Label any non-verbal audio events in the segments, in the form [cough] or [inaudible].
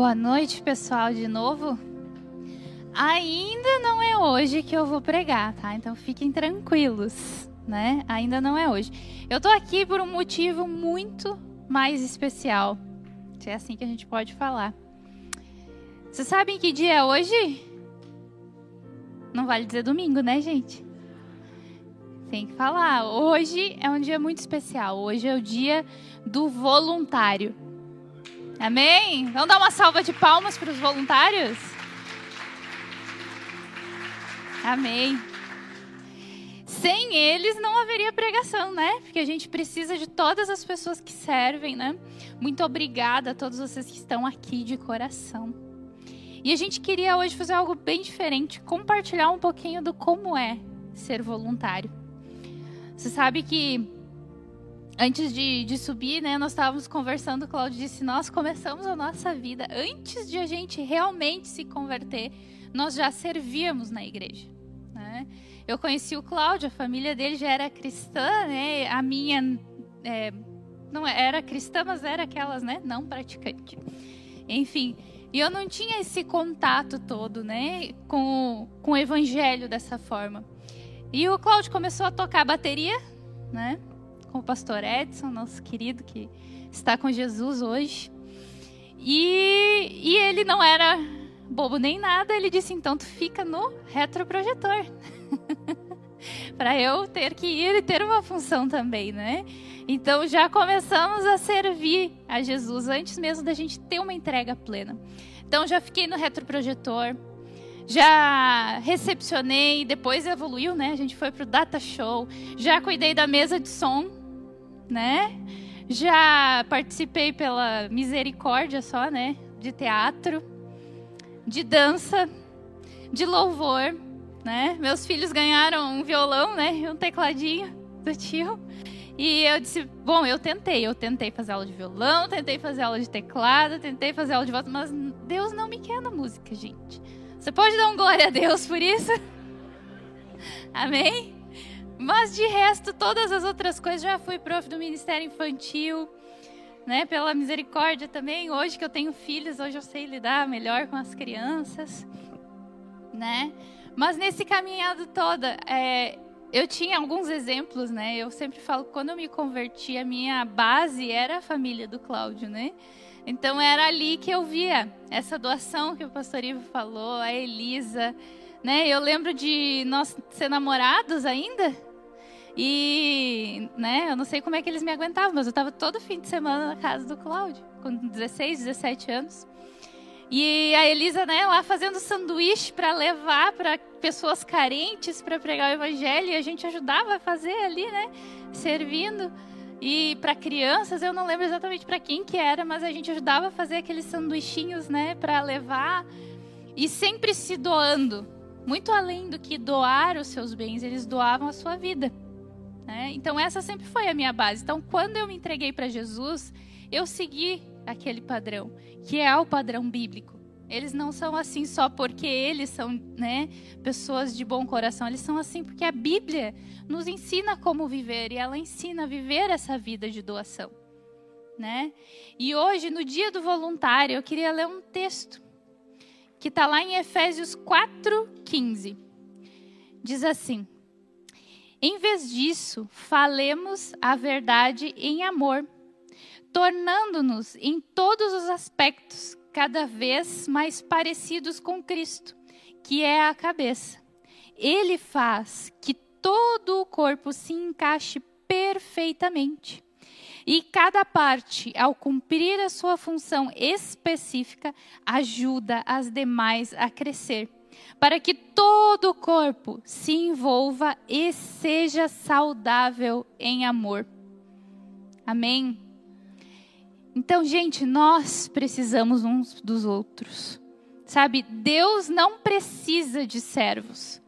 Boa noite, pessoal, de novo. Ainda não é hoje que eu vou pregar, tá? Então fiquem tranquilos, né? Ainda não é hoje. Eu tô aqui por um motivo muito mais especial. É assim que a gente pode falar. Vocês sabem que dia é hoje? Não vale dizer domingo, né, gente? Tem que falar. Hoje é um dia muito especial. Hoje é o dia do voluntário. Amém? Vamos dar uma salva de palmas para os voluntários? Amém. Sem eles não haveria pregação, né? Porque a gente precisa de todas as pessoas que servem, né? Muito obrigada a todos vocês que estão aqui de coração. E a gente queria hoje fazer algo bem diferente, compartilhar um pouquinho do como é ser voluntário. Você sabe que antes de, de subir, né, nós estávamos conversando, o Claudio disse, nós começamos a nossa vida, antes de a gente realmente se converter, nós já servíamos na igreja. Né? Eu conheci o Cláudio, a família dele já era cristã, né? A minha é, não era cristã, mas era aquelas, né? Não praticante. Enfim, e eu não tinha esse contato todo, né? Com, com o evangelho dessa forma. E o Cláudio começou a tocar bateria, né? Com o pastor Edson, nosso querido que está com Jesus hoje. E, e ele não era bobo nem nada, ele disse: então tu fica no retroprojetor. [laughs] para eu ter que ir e ter uma função também, né? Então já começamos a servir a Jesus antes mesmo da gente ter uma entrega plena. Então já fiquei no retroprojetor, já recepcionei, depois evoluiu, né? A gente foi pro data show, já cuidei da mesa de som, né? Já participei pela misericórdia só, né? De teatro de dança, de louvor, né? Meus filhos ganharam um violão, né? Um tecladinho do tio. E eu disse, bom, eu tentei, eu tentei fazer aula de violão, tentei fazer aula de teclado, tentei fazer aula de voz, mas Deus não me quer na música, gente. Você pode dar um glória a Deus por isso? [laughs] Amém? Mas de resto, todas as outras coisas, já fui prof do Ministério Infantil, né, pela misericórdia também. Hoje que eu tenho filhos, hoje eu sei lidar melhor com as crianças, né? Mas nesse caminhado toda, é, eu tinha alguns exemplos, né? Eu sempre falo que quando eu me converti, a minha base era a família do Cláudio, né? Então era ali que eu via essa doação que o pastor Ivo falou, a Elisa, né? Eu lembro de nós ser namorados ainda, e, né, eu não sei como é que eles me aguentavam, mas eu estava todo fim de semana na casa do Cláudio, com 16, 17 anos. E a Elisa, né, lá fazendo sanduíche para levar para pessoas carentes para pregar o evangelho, e a gente ajudava a fazer ali, né, servindo. E para crianças, eu não lembro exatamente para quem que era, mas a gente ajudava a fazer aqueles sanduichinhos, né, para levar e sempre se doando. Muito além do que doar os seus bens, eles doavam a sua vida. Né? Então, essa sempre foi a minha base. Então, quando eu me entreguei para Jesus, eu segui aquele padrão, que é o padrão bíblico. Eles não são assim só porque eles são né, pessoas de bom coração, eles são assim porque a Bíblia nos ensina como viver e ela ensina a viver essa vida de doação. Né? E hoje, no dia do voluntário, eu queria ler um texto que está lá em Efésios 4,15. Diz assim: em vez disso, falemos a verdade em amor, tornando-nos em todos os aspectos cada vez mais parecidos com Cristo, que é a cabeça. Ele faz que todo o corpo se encaixe perfeitamente. E cada parte, ao cumprir a sua função específica, ajuda as demais a crescer para que todo o corpo se envolva e seja saudável em amor. Amém? Então, gente, nós precisamos uns dos outros. Sabe, Deus não precisa de servos,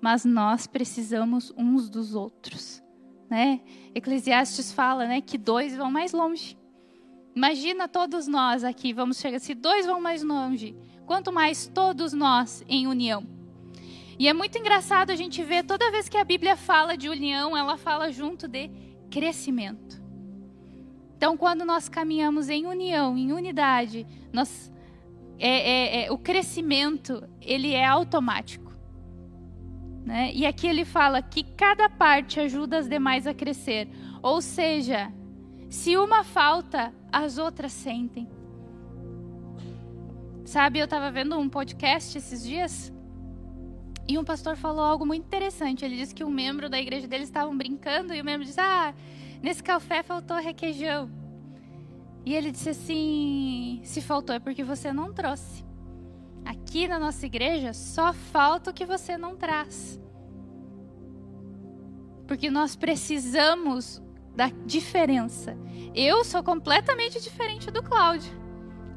mas nós precisamos uns dos outros, né? Eclesiastes fala, né, que dois vão mais longe. Imagina todos nós aqui, vamos chegar, se dois vão mais longe, quanto mais todos nós em união. E é muito engraçado a gente ver toda vez que a Bíblia fala de união, ela fala junto de crescimento. Então, quando nós caminhamos em união, em unidade, nós é, é, é, o crescimento ele é automático. Né? E aqui ele fala que cada parte ajuda as demais a crescer. Ou seja, se uma falta, as outras sentem. Sabe, eu estava vendo um podcast esses dias e um pastor falou algo muito interessante. Ele disse que um membro da igreja dele estavam brincando e o membro disse: Ah, nesse café faltou requeijão. E ele disse assim: Se faltou é porque você não trouxe. Aqui na nossa igreja só falta o que você não traz. Porque nós precisamos da diferença. Eu sou completamente diferente do Cláudio.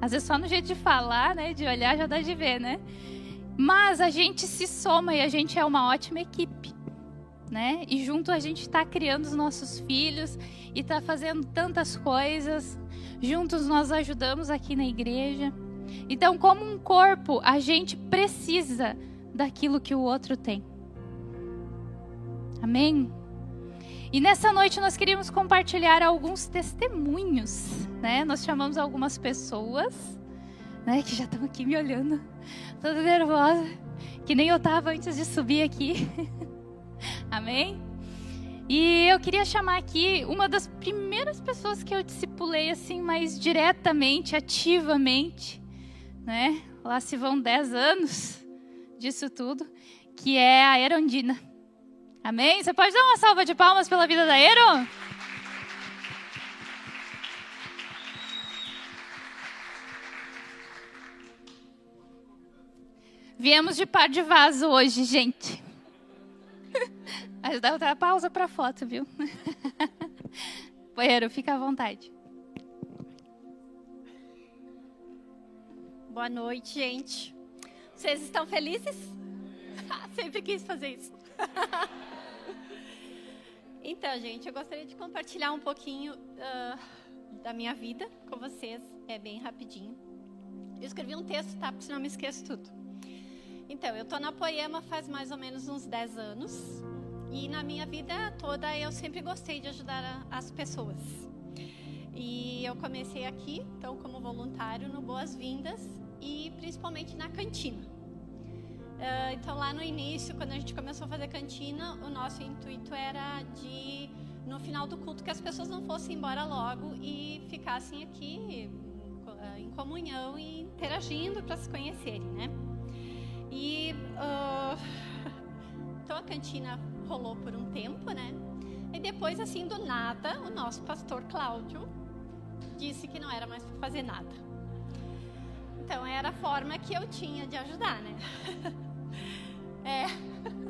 Às vezes só no jeito de falar, né, de olhar já dá de ver, né? Mas a gente se soma e a gente é uma ótima equipe. Né? E junto a gente está criando os nossos filhos e está fazendo tantas coisas. Juntos nós ajudamos aqui na igreja. Então, como um corpo, a gente precisa daquilo que o outro tem. Amém? E nessa noite nós queríamos compartilhar alguns testemunhos, né? Nós chamamos algumas pessoas né? Que já estão aqui me olhando, toda nervosa, que nem eu estava antes de subir aqui. [laughs] Amém? E eu queria chamar aqui uma das primeiras pessoas que eu discipulei assim mais diretamente, ativamente, né? Lá se vão 10 anos disso tudo, que é a Erondina. Amém? Você pode dar uma salva de palmas pela vida da Eron? Viemos de par de vaso hoje, gente. [laughs] Mas dá outra pausa para foto, viu? [laughs] Poeiro, fica à vontade. Boa noite, gente. Vocês estão felizes? [laughs] Sempre quis fazer isso. Então, gente, eu gostaria de compartilhar um pouquinho uh, da minha vida com vocês. É bem rapidinho. Eu escrevi um texto, tá? Porque senão eu me esqueço tudo. Então, eu estou na Poema faz mais ou menos uns 10 anos. E na minha vida toda eu sempre gostei de ajudar as pessoas. E eu comecei aqui, então, como voluntário no Boas-Vindas e principalmente na cantina. Uh, então, lá no início, quando a gente começou a fazer cantina, o nosso intuito era de, no final do culto, que as pessoas não fossem embora logo e ficassem aqui em comunhão e interagindo para se conhecerem, né? E uh, [laughs] então a cantina rolou por um tempo, né? E depois, assim, do nada, o nosso pastor Cláudio disse que não era mais para fazer nada. Então era a forma que eu tinha de ajudar, né? [laughs] é. [laughs]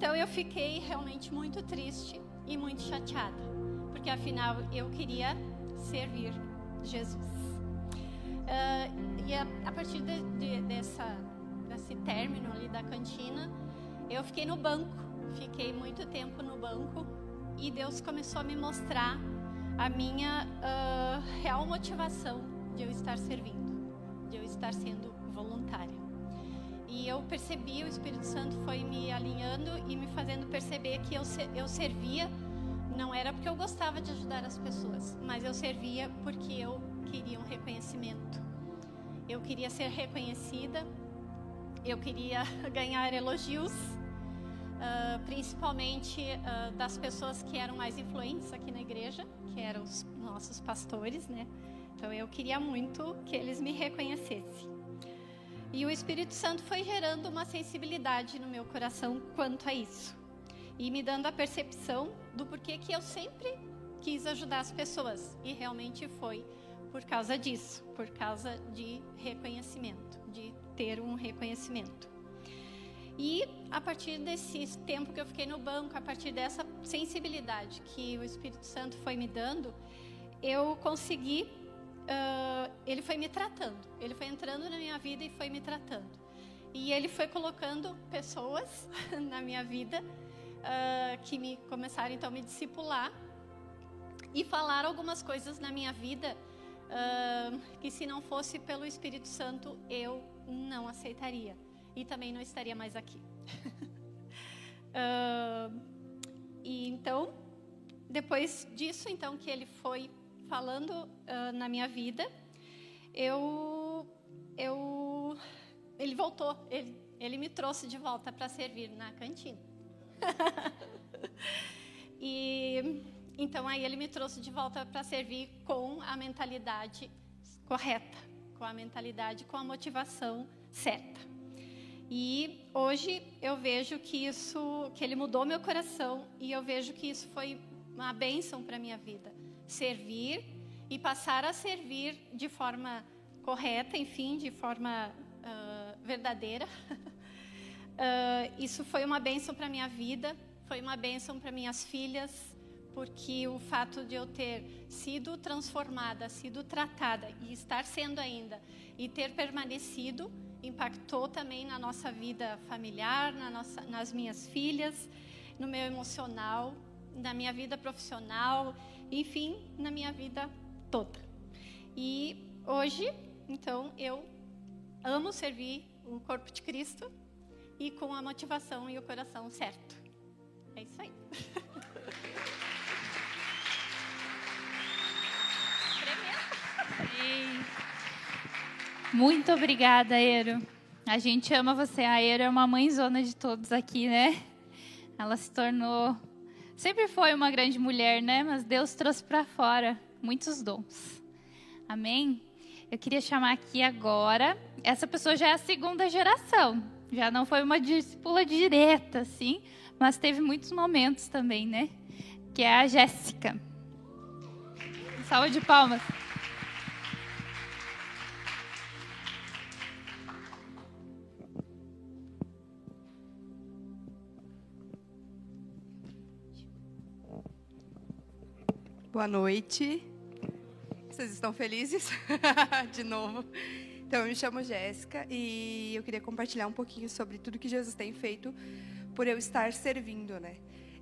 Então eu fiquei realmente muito triste e muito chateada, porque afinal eu queria servir Jesus. Uh, e a, a partir de, de, dessa, desse término ali da cantina, eu fiquei no banco, fiquei muito tempo no banco e Deus começou a me mostrar a minha uh, real motivação de eu estar servindo, de eu estar sendo voluntária. E eu percebi, o Espírito Santo foi me alinhando e me fazendo perceber que eu, eu servia, não era porque eu gostava de ajudar as pessoas, mas eu servia porque eu queria um reconhecimento. Eu queria ser reconhecida, eu queria [laughs] ganhar elogios, uh, principalmente uh, das pessoas que eram mais influentes aqui na igreja, que eram os nossos pastores, né? Então eu queria muito que eles me reconhecessem. E o Espírito Santo foi gerando uma sensibilidade no meu coração quanto a isso. E me dando a percepção do porquê que eu sempre quis ajudar as pessoas. E realmente foi por causa disso, por causa de reconhecimento, de ter um reconhecimento. E a partir desse tempo que eu fiquei no banco, a partir dessa sensibilidade que o Espírito Santo foi me dando, eu consegui. Uh, ele foi me tratando, ele foi entrando na minha vida e foi me tratando. E ele foi colocando pessoas [laughs] na minha vida uh, que me começaram então a me discipular e falar algumas coisas na minha vida uh, que se não fosse pelo Espírito Santo eu não aceitaria e também não estaria mais aqui. uh, [laughs] e então, depois disso, então que ele foi falando uh, na minha vida, eu voltou, ele, ele me trouxe de volta para servir na cantina. [laughs] e então aí ele me trouxe de volta para servir com a mentalidade correta, com a mentalidade, com a motivação certa. E hoje eu vejo que isso, que ele mudou meu coração e eu vejo que isso foi uma bênção para minha vida, servir e passar a servir de forma correta, enfim, de forma uh, verdadeira. [laughs] uh, isso foi uma bênção para minha vida, foi uma bênção para minhas filhas, porque o fato de eu ter sido transformada, sido tratada e estar sendo ainda e ter permanecido impactou também na nossa vida familiar, na nossa, nas minhas filhas, no meu emocional, na minha vida profissional, enfim, na minha vida toda. E hoje, então, eu amo servir o corpo de Cristo e com a motivação e o coração certo. É isso aí. Muito obrigada, Aero. A gente ama você. A Aero é uma mãezona de todos aqui, né? Ela se tornou. Sempre foi uma grande mulher, né? Mas Deus trouxe para fora muitos dons. Amém? Eu queria chamar aqui agora. Essa pessoa já é a segunda geração. Já não foi uma discípula direta, assim, mas teve muitos momentos também, né? Que é a Jéssica. Salva de palmas. Boa noite. Vocês estão felizes? [laughs] De novo. Então, eu me chamo Jéssica e eu queria compartilhar um pouquinho sobre tudo que Jesus tem feito por eu estar servindo, né?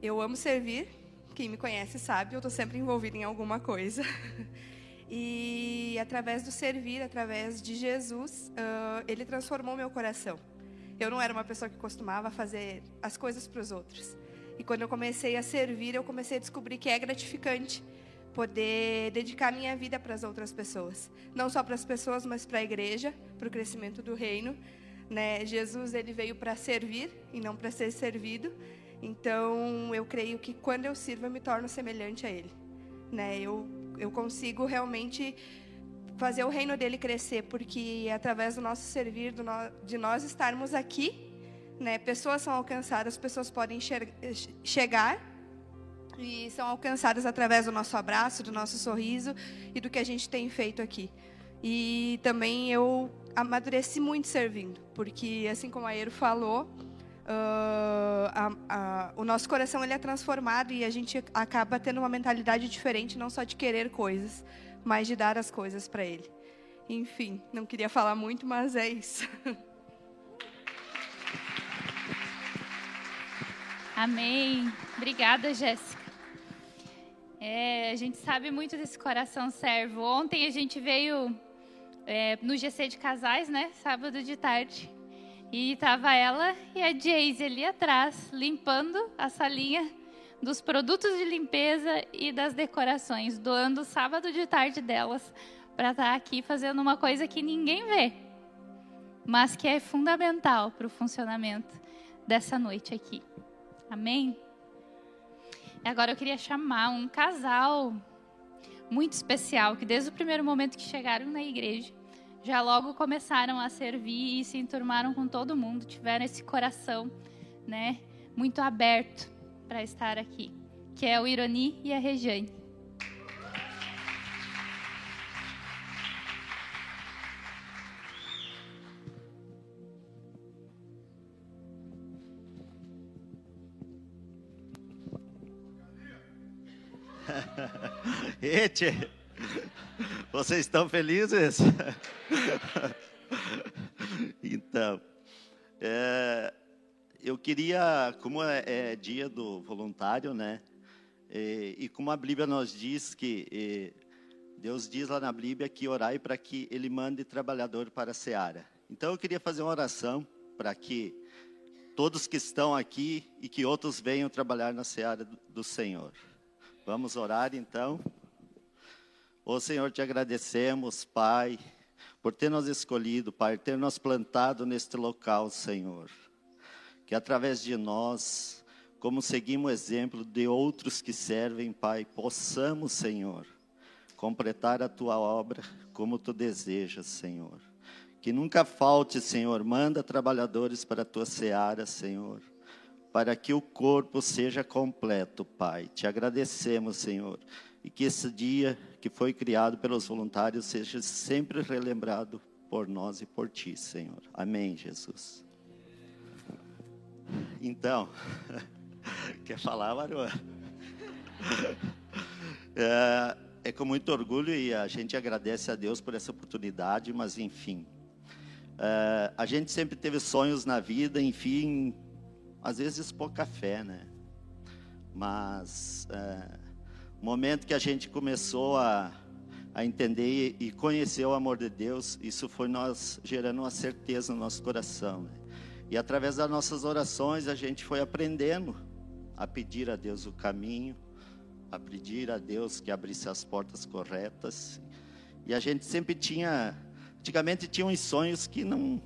Eu amo servir. Quem me conhece sabe, eu estou sempre envolvida em alguma coisa. [laughs] E através do servir, através de Jesus, uh, ele transformou meu coração. Eu não era uma pessoa que costumava fazer as coisas para os outros. E quando eu comecei a servir, eu comecei a descobrir que é gratificante poder dedicar minha vida para as outras pessoas, não só para as pessoas, mas para a igreja, para o crescimento do reino. Né? Jesus ele veio para servir e não para ser servido. Então eu creio que quando eu sirvo eu me torno semelhante a Ele. Né? Eu eu consigo realmente fazer o reino dele crescer, porque através do nosso servir, do no, de nós estarmos aqui, né, pessoas são alcançadas, pessoas podem chegar e são alcançadas através do nosso abraço, do nosso sorriso e do que a gente tem feito aqui. E também eu amadureci muito servindo, porque assim como a Eiro falou, uh, a, a, o nosso coração ele é transformado e a gente acaba tendo uma mentalidade diferente, não só de querer coisas, mas de dar as coisas para Ele. Enfim, não queria falar muito, mas é isso. Amém. Obrigada, Jéssica. É, a gente sabe muito desse coração servo. Ontem a gente veio é, no GC de casais, né? Sábado de tarde. E tava ela e a Jace ali atrás, limpando a salinha dos produtos de limpeza e das decorações, doando o sábado de tarde delas para estar tá aqui fazendo uma coisa que ninguém vê, mas que é fundamental para o funcionamento dessa noite aqui. Amém? Agora eu queria chamar um casal muito especial, que desde o primeiro momento que chegaram na igreja, já logo começaram a servir e se enturmaram com todo mundo, tiveram esse coração, né, muito aberto para estar aqui, que é o Ironi e a Rejane. Ete, vocês estão felizes? então, é, eu queria, como é, é, dia do voluntário, né? E, e, como a Bíblia nos diz que e, Deus diz lá na Bíblia que orai para que Ele mande trabalhador para a seara. Então eu queria fazer uma oração para que todos que estão aqui e que outros venham trabalhar na seara do, do Senhor. Vamos orar então. Ô Senhor, te agradecemos, Pai, por ter nos escolhido, Pai, ter nos plantado neste local, Senhor. Que através de nós, como seguimos o exemplo de outros que servem, Pai, possamos, Senhor, completar a tua obra como tu desejas, Senhor. Que nunca falte, Senhor, manda trabalhadores para a tua seara, Senhor, para que o corpo seja completo, Pai. Te agradecemos, Senhor, e que esse dia que foi criado pelos voluntários seja sempre relembrado por nós e por ti, Senhor. Amém, Jesus. Então, [laughs] quer falar, Maruã? [laughs] É, é com muito orgulho e a gente agradece a Deus por essa oportunidade, mas enfim. É, a gente sempre teve sonhos na vida, enfim, às vezes pouca fé, né? Mas é, momento que a gente começou a, a entender e conhecer o amor de Deus, isso foi nós gerando uma certeza no nosso coração. Né? E através das nossas orações a gente foi aprendendo a pedir a Deus o caminho, a pedir a Deus que abrisse as portas corretas. E a gente sempre tinha, antigamente tinha uns sonhos que não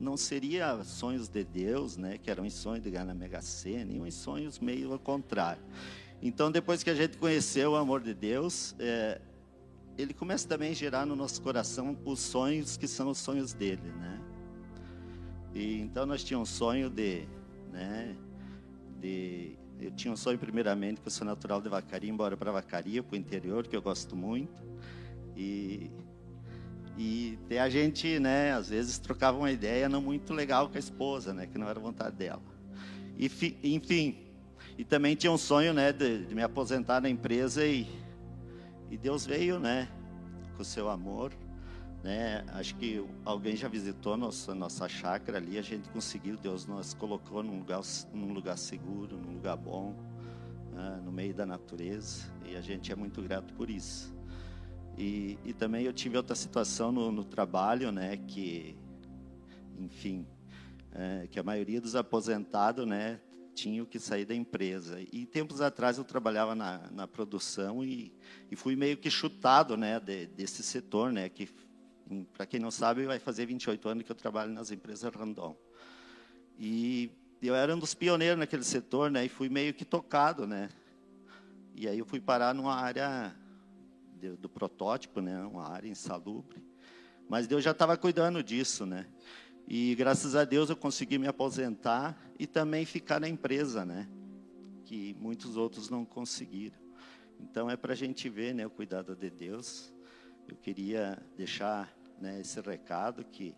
não seria sonhos de Deus, né, que eram sonhos de ganhar na Mega Sena, e uns sonhos meio ao contrário. Então, depois que a gente conheceu o amor de Deus, é, ele começa também a gerar no nosso coração os sonhos que são os sonhos dele, né? E então nós tínhamos um sonho de, né, de eu tinha um sonho primeiramente que eu sou natural de Vacaria, embora para Vacaria, para o interior, que eu gosto muito. E e a gente, né, às vezes trocava uma ideia não muito legal com a esposa, né, que não era vontade dela. E enfim, e também tinha um sonho, né, de, de me aposentar na empresa e e Deus veio, né, com o seu amor né? Acho que alguém já visitou nossa nossa chácara ali, a gente conseguiu, Deus nos colocou num lugar num lugar seguro, num lugar bom, né? no meio da natureza, e a gente é muito grato por isso. E, e também eu tive outra situação no, no trabalho, né, que, enfim, é, que a maioria dos aposentados, né, tinham que sair da empresa. E tempos atrás eu trabalhava na, na produção e, e fui meio que chutado, né, de, desse setor, né, que para quem não sabe, vai fazer 28 anos que eu trabalho nas empresas Randon. E eu era um dos pioneiros naquele setor, né? E fui meio que tocado, né? E aí eu fui parar numa área de, do protótipo, né? Uma área insalubre. Mas Deus já estava cuidando disso, né? E graças a Deus eu consegui me aposentar e também ficar na empresa, né? Que muitos outros não conseguiram. Então é para a gente ver, né? O cuidado de Deus. Eu queria deixar né, esse recado que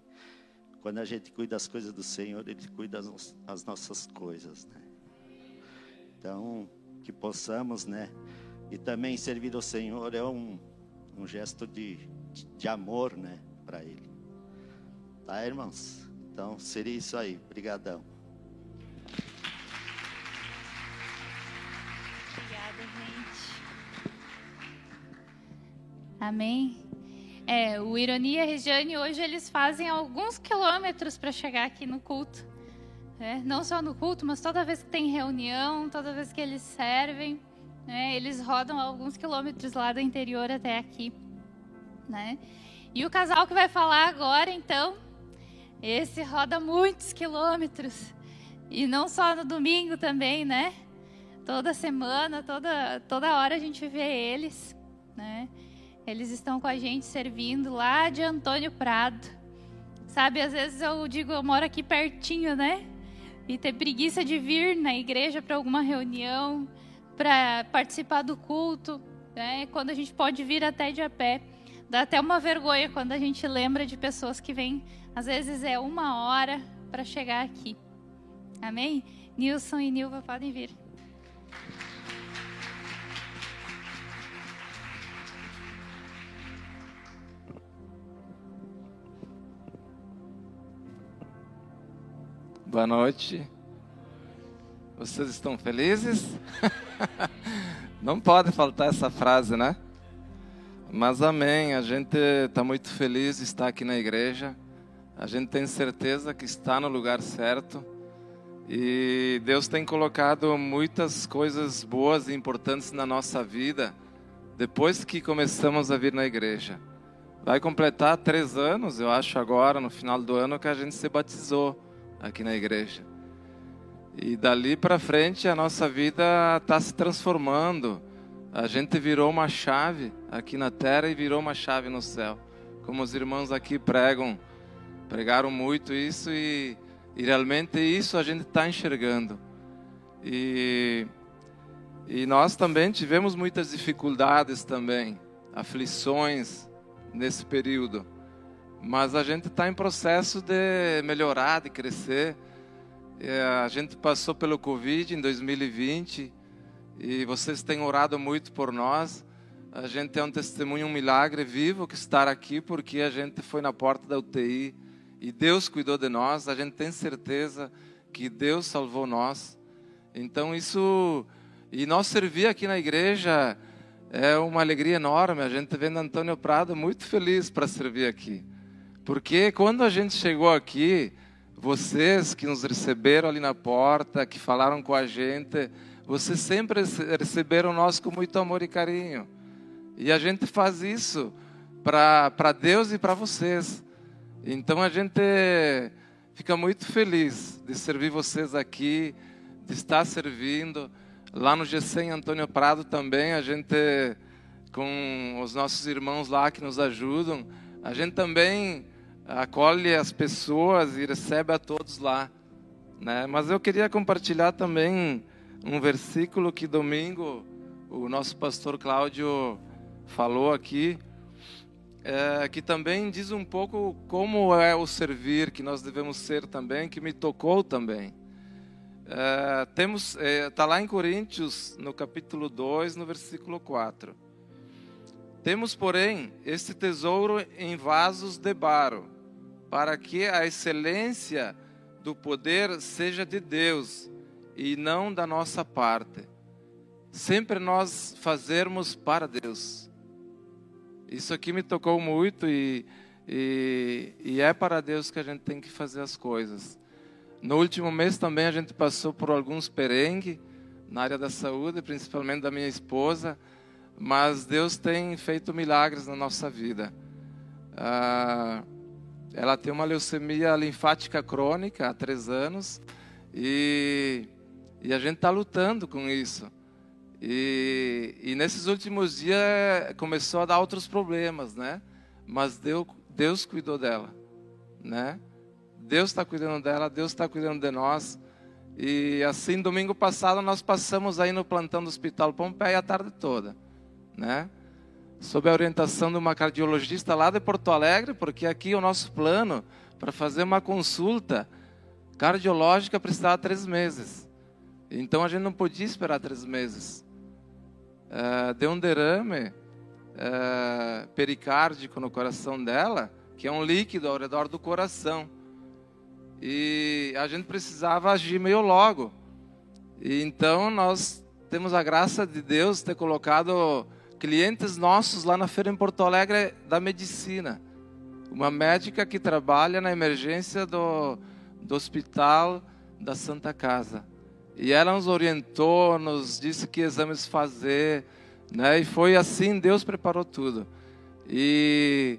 quando a gente cuida das coisas do Senhor, Ele cuida das nossas coisas, né? Então, que possamos, né? E também servir ao Senhor é um, um gesto de, de, amor, né? Para Ele. Tá, irmãos? Então, seria isso aí. Obrigadão. Obrigada, gente. Amém. É, o Ironia e a Regiane hoje eles fazem alguns quilômetros para chegar aqui no culto. Né? Não só no culto, mas toda vez que tem reunião, toda vez que eles servem, né? eles rodam alguns quilômetros lá do interior até aqui. Né? E o casal que vai falar agora, então, esse roda muitos quilômetros. E não só no domingo também, né? Toda semana, toda, toda hora a gente vê eles, né? Eles estão com a gente servindo lá de Antônio Prado. Sabe, às vezes eu digo, eu moro aqui pertinho, né? E ter preguiça de vir na igreja para alguma reunião, para participar do culto, né? Quando a gente pode vir até de a pé. Dá até uma vergonha quando a gente lembra de pessoas que vêm, às vezes é uma hora para chegar aqui. Amém? Nilson e Nilva podem vir. Boa noite. Vocês estão felizes? [laughs] Não pode faltar essa frase, né? Mas amém. A gente está muito feliz de estar aqui na igreja. A gente tem certeza que está no lugar certo. E Deus tem colocado muitas coisas boas e importantes na nossa vida depois que começamos a vir na igreja. vai completar três anos, eu acho, agora, no final do ano, que a gente se batizou aqui na igreja. E dali para frente a nossa vida está se transformando. A gente virou uma chave aqui na terra e virou uma chave no céu. Como os irmãos aqui pregam, pregaram muito isso e, e realmente isso a gente está enxergando. E, e nós também tivemos muitas dificuldades também, aflições nesse período. Mas a gente está em processo de melhorar, de crescer. É, a gente passou pelo Covid em 2020 e vocês têm orado muito por nós. A gente é um testemunho, um milagre vivo que estar aqui porque a gente foi na porta da UTI e Deus cuidou de nós. A gente tem certeza que Deus salvou nós. Então isso e nós servir aqui na igreja é uma alegria enorme. A gente vendo Antônio Prado muito feliz para servir aqui. Porque quando a gente chegou aqui, vocês que nos receberam ali na porta, que falaram com a gente, vocês sempre receberam nós com muito amor e carinho. E a gente faz isso para Deus e para vocês. Então a gente fica muito feliz de servir vocês aqui, de estar servindo. Lá no GC Antônio Prado também, a gente, com os nossos irmãos lá que nos ajudam, a gente também acolhe as pessoas e recebe a todos lá. Né? Mas eu queria compartilhar também um versículo que domingo o nosso pastor Cláudio falou aqui, é, que também diz um pouco como é o servir que nós devemos ser também, que me tocou também. É, temos está é, lá em Coríntios, no capítulo 2, no versículo 4. Temos, porém, este tesouro em vasos de barro, para que a excelência do poder seja de Deus e não da nossa parte. Sempre nós fazermos para Deus. Isso aqui me tocou muito e, e, e é para Deus que a gente tem que fazer as coisas. No último mês também a gente passou por alguns perengues na área da saúde, principalmente da minha esposa, mas Deus tem feito milagres na nossa vida. Ah, ela tem uma leucemia linfática crônica há três anos e, e a gente está lutando com isso. E, e, nesses últimos dias começou a dar outros problemas, né? Mas Deus, Deus cuidou dela, né? Deus está cuidando dela, Deus está cuidando de nós. E assim, domingo passado, nós passamos aí no plantão do Hospital Pompeia a tarde toda, né? sob a orientação de uma cardiologista lá de Porto Alegre, porque aqui o nosso plano para fazer uma consulta cardiológica precisava três meses. Então a gente não podia esperar três meses. Uh, deu um derrame uh, pericárdico no coração dela, que é um líquido ao redor do coração. E a gente precisava agir meio logo. E então nós temos a graça de Deus ter colocado clientes nossos lá na feira em Porto Alegre da medicina. Uma médica que trabalha na emergência do, do hospital da Santa Casa. E ela nos orientou, nos disse que exames fazer, né? E foi assim, Deus preparou tudo. E,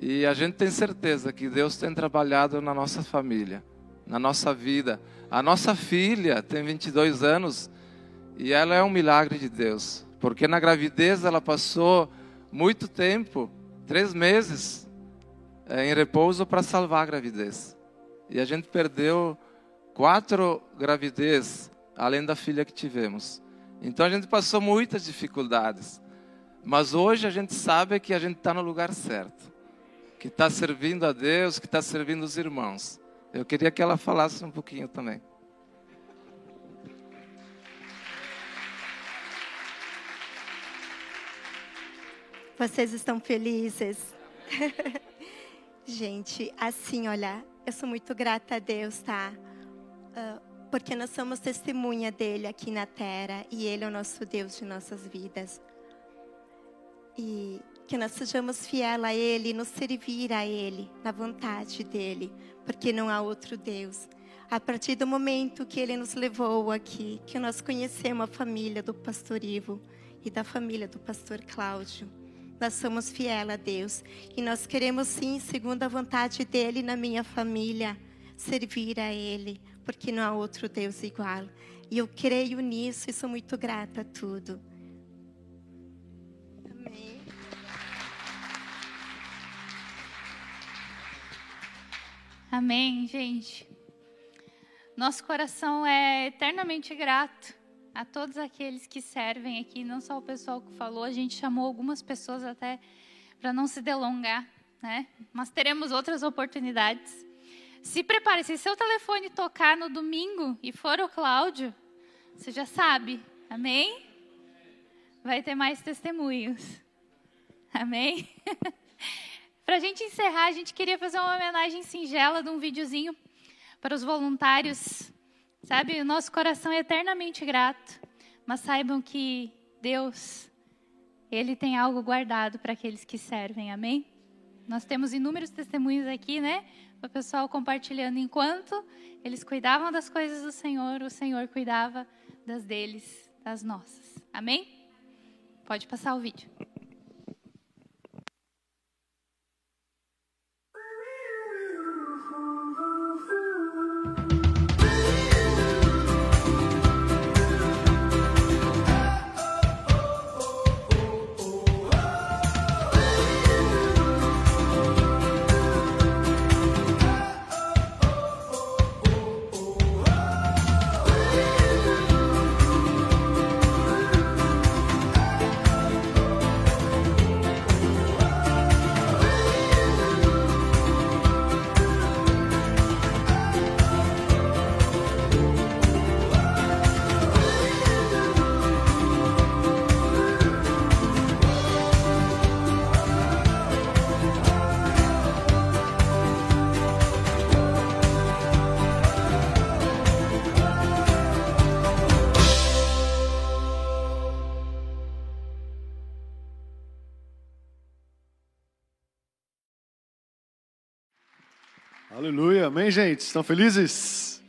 e a gente tem certeza que Deus tem trabalhado na nossa família, na nossa vida. A nossa filha tem 22 anos e ela é um milagre de Deus. Porque na gravidez ela passou muito tempo, três meses, eh, em repouso para salvar a gravidez. E a gente perdeu quatro gravidez, além da filha que tivemos. Então a gente passou muitas dificuldades. Mas hoje a gente sabe que a gente está no lugar certo. Que está servindo a Deus, que está servindo os irmãos. Eu queria que ela falasse um pouquinho também. Vocês estão felizes? [laughs] Gente, assim, olha, eu sou muito grata a Deus, tá? Uh, porque nós somos testemunha dele aqui na terra e ele é o nosso Deus de nossas vidas. E que nós sejamos fiel a ele, nos servir a ele, na vontade dele, porque não há outro Deus. A partir do momento que ele nos levou aqui, que nós conhecemos a família do pastor Ivo e da família do pastor Cláudio, nós somos fiel a Deus. E nós queremos sim, segundo a vontade dEle na minha família, servir a Ele, porque não há outro Deus igual. E eu creio nisso e sou muito grata a tudo. Amém. Amém, gente. Nosso coração é eternamente grato a todos aqueles que servem aqui, não só o pessoal que falou, a gente chamou algumas pessoas até para não se delongar, né? Mas teremos outras oportunidades. Se prepare, se seu telefone tocar no domingo e for o Cláudio, você já sabe, amém? Vai ter mais testemunhos, amém? [laughs] para a gente encerrar, a gente queria fazer uma homenagem singela de um videozinho para os voluntários. Sabe, o nosso coração é eternamente grato, mas saibam que Deus, Ele tem algo guardado para aqueles que servem, amém? Nós temos inúmeros testemunhos aqui, né? O pessoal compartilhando. Enquanto eles cuidavam das coisas do Senhor, o Senhor cuidava das deles, das nossas. Amém? Pode passar o vídeo. Amém, gente? Estão felizes?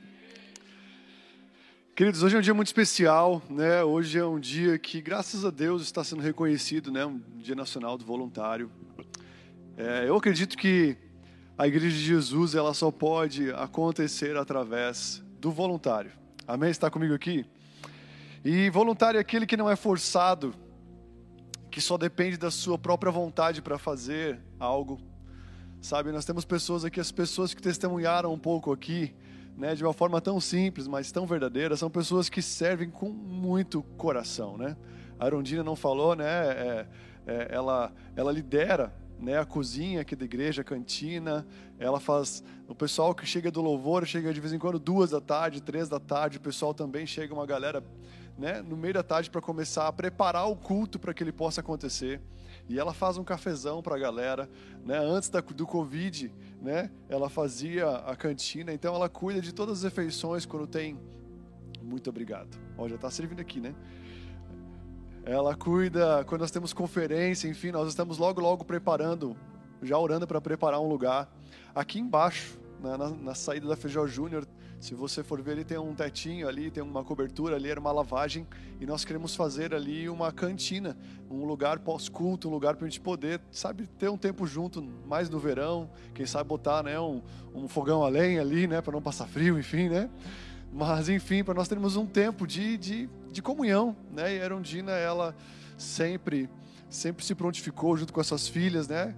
Queridos, hoje é um dia muito especial, né? Hoje é um dia que, graças a Deus, está sendo reconhecido, né? Um Dia Nacional do Voluntário. É, eu acredito que a Igreja de Jesus ela só pode acontecer através do voluntário. Amém? Está comigo aqui? E voluntário é aquele que não é forçado, que só depende da sua própria vontade para fazer algo Sabe, nós temos pessoas aqui, as pessoas que testemunharam um pouco aqui, né, de uma forma tão simples, mas tão verdadeira, são pessoas que servem com muito coração, né? A Arondina não falou, né? É, é, ela, ela lidera né, a cozinha aqui da igreja, a cantina. Ela faz. O pessoal que chega do louvor chega de vez em quando duas da tarde, três da tarde. O pessoal também chega uma galera, né, no meio da tarde para começar a preparar o culto para que ele possa acontecer. E ela faz um cafezão para a galera, né? Antes da, do Covid, né? Ela fazia a cantina, então ela cuida de todas as refeições quando tem. Muito obrigado. Ó, já está servindo aqui, né? Ela cuida quando nós temos conferência, enfim, nós estamos logo, logo preparando, já orando para preparar um lugar. Aqui embaixo, na, na, na saída da Feijó Júnior, se você for ver, ele tem um tetinho ali, tem uma cobertura ali, era uma lavagem, e nós queremos fazer ali uma cantina, um lugar pós-culto, um lugar para a gente poder, sabe, ter um tempo junto, mais no verão, quem sabe botar, né, um, um fogão a lenha ali, né, para não passar frio, enfim, né? Mas, enfim, para nós termos um tempo de, de, de comunhão, né? E a Erundina, ela sempre sempre se prontificou junto com as suas filhas, né?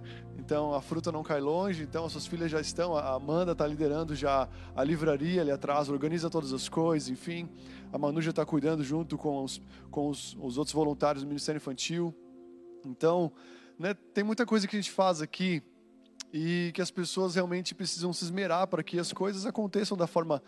Então a fruta não cai longe, então as suas filhas já estão, a Amanda está liderando já a livraria ali atrás, organiza todas as coisas, enfim. A Manu já está cuidando junto com, os, com os, os, outros voluntários do Ministério Infantil. Então, né, tem muita coisa que a gente faz aqui e que as pessoas realmente precisam se esmerar para que as coisas aconteçam da forma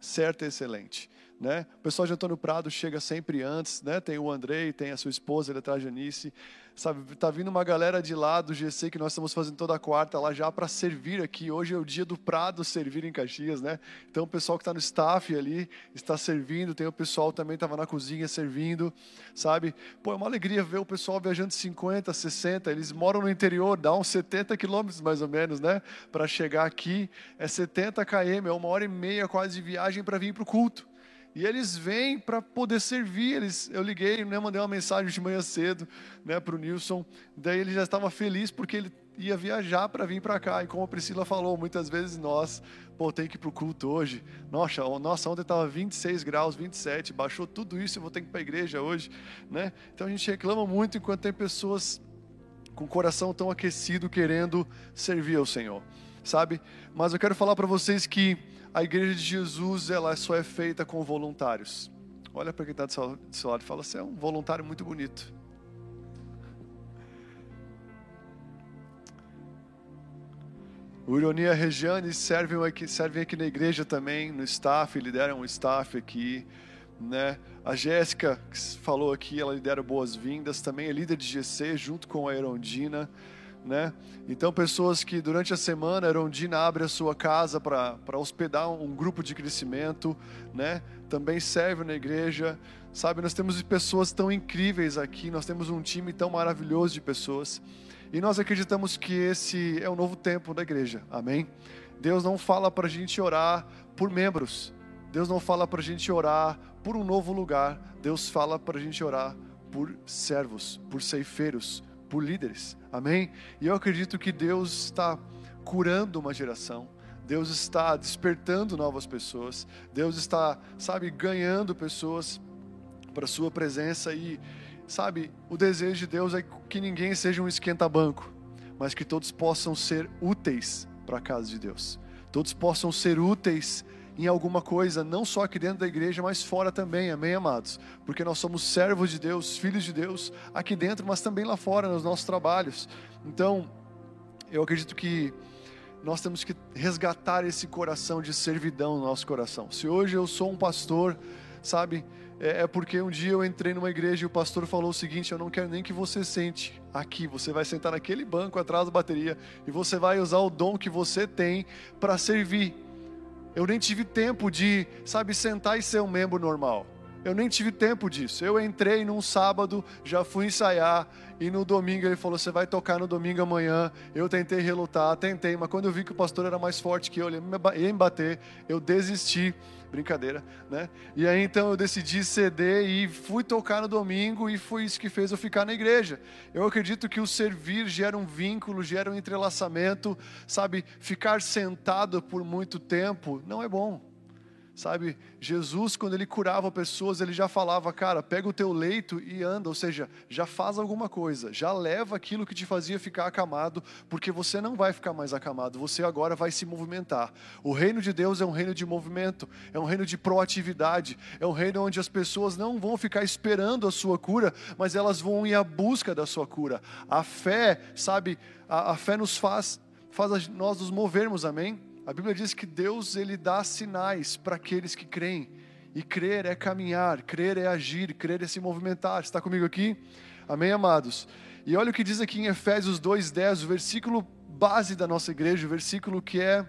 certa e excelente. Né? O pessoal de Antônio Prado chega sempre antes, né? Tem o Andrei, tem a sua esposa, ele atrás de Janice. Sabe, tá vindo uma galera de lá do GC que nós estamos fazendo toda quarta lá já para servir aqui. Hoje é o dia do Prado servir em Caxias, né? Então o pessoal que está no staff ali está servindo, tem o pessoal também estava na cozinha servindo, sabe? Pô, é uma alegria ver o pessoal viajando 50, 60, eles moram no interior, dá uns 70 quilômetros mais ou menos, né? Para chegar aqui é 70 km, é uma hora e meia quase de viagem para vir para o culto. E eles vêm para poder servir. Eles, eu liguei, né, mandei uma mensagem de manhã cedo né, para o Nilson. Daí ele já estava feliz porque ele ia viajar para vir para cá. E como a Priscila falou, muitas vezes nós, pô, tem que ir para o culto hoje. Nossa, nossa ontem estava 26 graus, 27, baixou tudo isso, eu vou ter que ir para a igreja hoje. Né? Então a gente reclama muito enquanto tem pessoas com o coração tão aquecido querendo servir ao Senhor, sabe? Mas eu quero falar para vocês que a igreja de Jesus ela só é feita com voluntários. Olha para quem está do seu lado e fala: você é um voluntário muito bonito. O Ironia Regiane servem aqui, servem aqui na igreja também, no staff, lideram um staff aqui. Né? A Jéssica, que falou aqui, ela lidera boas-vindas, também é líder de GC, junto com a Erondina. Né? Então, pessoas que durante a semana, Erondina abre a sua casa para hospedar um grupo de crescimento, né? também serve na igreja. Sabe, nós temos pessoas tão incríveis aqui, nós temos um time tão maravilhoso de pessoas. E nós acreditamos que esse é o novo tempo da igreja. Amém? Deus não fala para a gente orar por membros. Deus não fala para a gente orar por um novo lugar. Deus fala para a gente orar por servos, por ceifeiros, por líderes. Amém? E eu acredito que Deus está curando uma geração. Deus está despertando novas pessoas. Deus está, sabe, ganhando pessoas para a sua presença e Sabe, o desejo de Deus é que ninguém seja um esquenta-banco, mas que todos possam ser úteis para a casa de Deus. Todos possam ser úteis em alguma coisa, não só aqui dentro da igreja, mas fora também, amém, amados? Porque nós somos servos de Deus, filhos de Deus, aqui dentro, mas também lá fora, nos nossos trabalhos. Então, eu acredito que nós temos que resgatar esse coração de servidão no nosso coração. Se hoje eu sou um pastor, sabe, é, é porque um dia eu entrei numa igreja e o pastor falou o seguinte: Eu não quero nem que você sente aqui, você vai sentar naquele banco atrás da bateria e você vai usar o dom que você tem para servir. Eu nem tive tempo de, sabe, sentar e ser um membro normal. Eu nem tive tempo disso. Eu entrei num sábado, já fui ensaiar, e no domingo ele falou: Você vai tocar no domingo amanhã. Eu tentei relutar, tentei, mas quando eu vi que o pastor era mais forte que eu, ele ia me bater, eu desisti brincadeira, né? E aí então eu decidi ceder e fui tocar no domingo e foi isso que fez eu ficar na igreja. Eu acredito que o servir gera um vínculo, gera um entrelaçamento, sabe? Ficar sentado por muito tempo não é bom. Sabe, Jesus, quando ele curava pessoas, ele já falava, cara, pega o teu leito e anda, ou seja, já faz alguma coisa, já leva aquilo que te fazia ficar acamado, porque você não vai ficar mais acamado, você agora vai se movimentar. O reino de Deus é um reino de movimento, é um reino de proatividade, é um reino onde as pessoas não vão ficar esperando a sua cura, mas elas vão ir à busca da sua cura. A fé, sabe, a, a fé nos faz, faz nós nos movermos, amém? A Bíblia diz que Deus ele dá sinais para aqueles que creem. E crer é caminhar, crer é agir, crer é se movimentar. Está comigo aqui? Amém, amados? E olha o que diz aqui em Efésios 2:10, o versículo base da nossa igreja, o versículo que é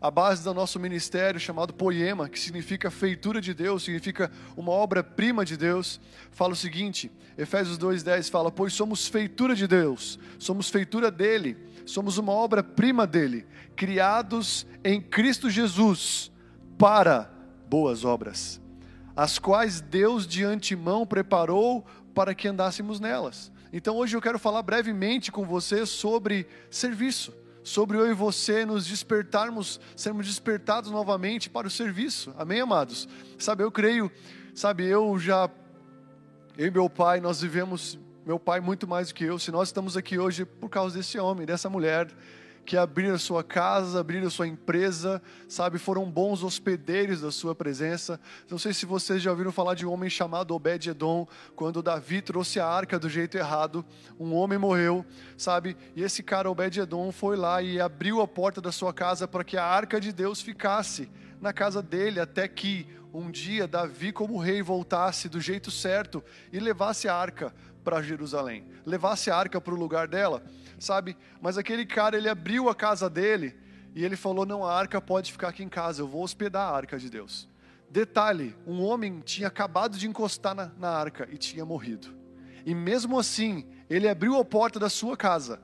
a base do nosso ministério, chamado Poema, que significa feitura de Deus, significa uma obra-prima de Deus, fala o seguinte: Efésios 2,10 fala: Pois somos feitura de Deus, somos feitura dele, somos uma obra-prima dele, criados em Cristo Jesus para boas obras, as quais Deus de antemão preparou para que andássemos nelas. Então hoje eu quero falar brevemente com você sobre serviço, sobre eu e você nos despertarmos, sermos despertados novamente para o serviço. Amém, amados? Sabe, eu creio, sabe, eu já eu e meu pai, nós vivemos meu pai muito mais do que eu. Se nós estamos aqui hoje por causa desse homem, dessa mulher, que abriram sua casa, abriram sua empresa, sabe, foram bons hospedeiros da sua presença. Não sei se vocês já ouviram falar de um homem chamado Obed-edom, quando Davi trouxe a arca do jeito errado, um homem morreu, sabe, e esse cara Obed-edom foi lá e abriu a porta da sua casa para que a arca de Deus ficasse na casa dele, até que um dia Davi, como rei, voltasse do jeito certo e levasse a arca para Jerusalém, levasse a arca para o lugar dela sabe? Mas aquele cara, ele abriu a casa dele e ele falou: Não, a arca pode ficar aqui em casa, eu vou hospedar a arca de Deus. Detalhe: um homem tinha acabado de encostar na, na arca e tinha morrido. E mesmo assim, ele abriu a porta da sua casa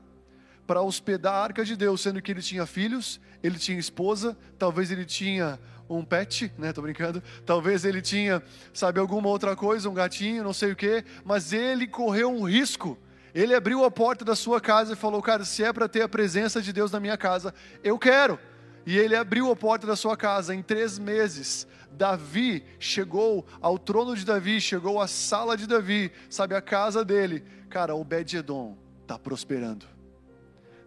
para hospedar a arca de Deus, sendo que ele tinha filhos, ele tinha esposa, talvez ele tinha um pet, né? Tô brincando. Talvez ele tinha, sabe, alguma outra coisa, um gatinho, não sei o quê, mas ele correu um risco. Ele abriu a porta da sua casa e falou: Cara, se é para ter a presença de Deus na minha casa, eu quero. E ele abriu a porta da sua casa em três meses. Davi chegou ao trono de Davi, chegou à sala de Davi, sabe, a casa dele. Cara, Obed-Edom está prosperando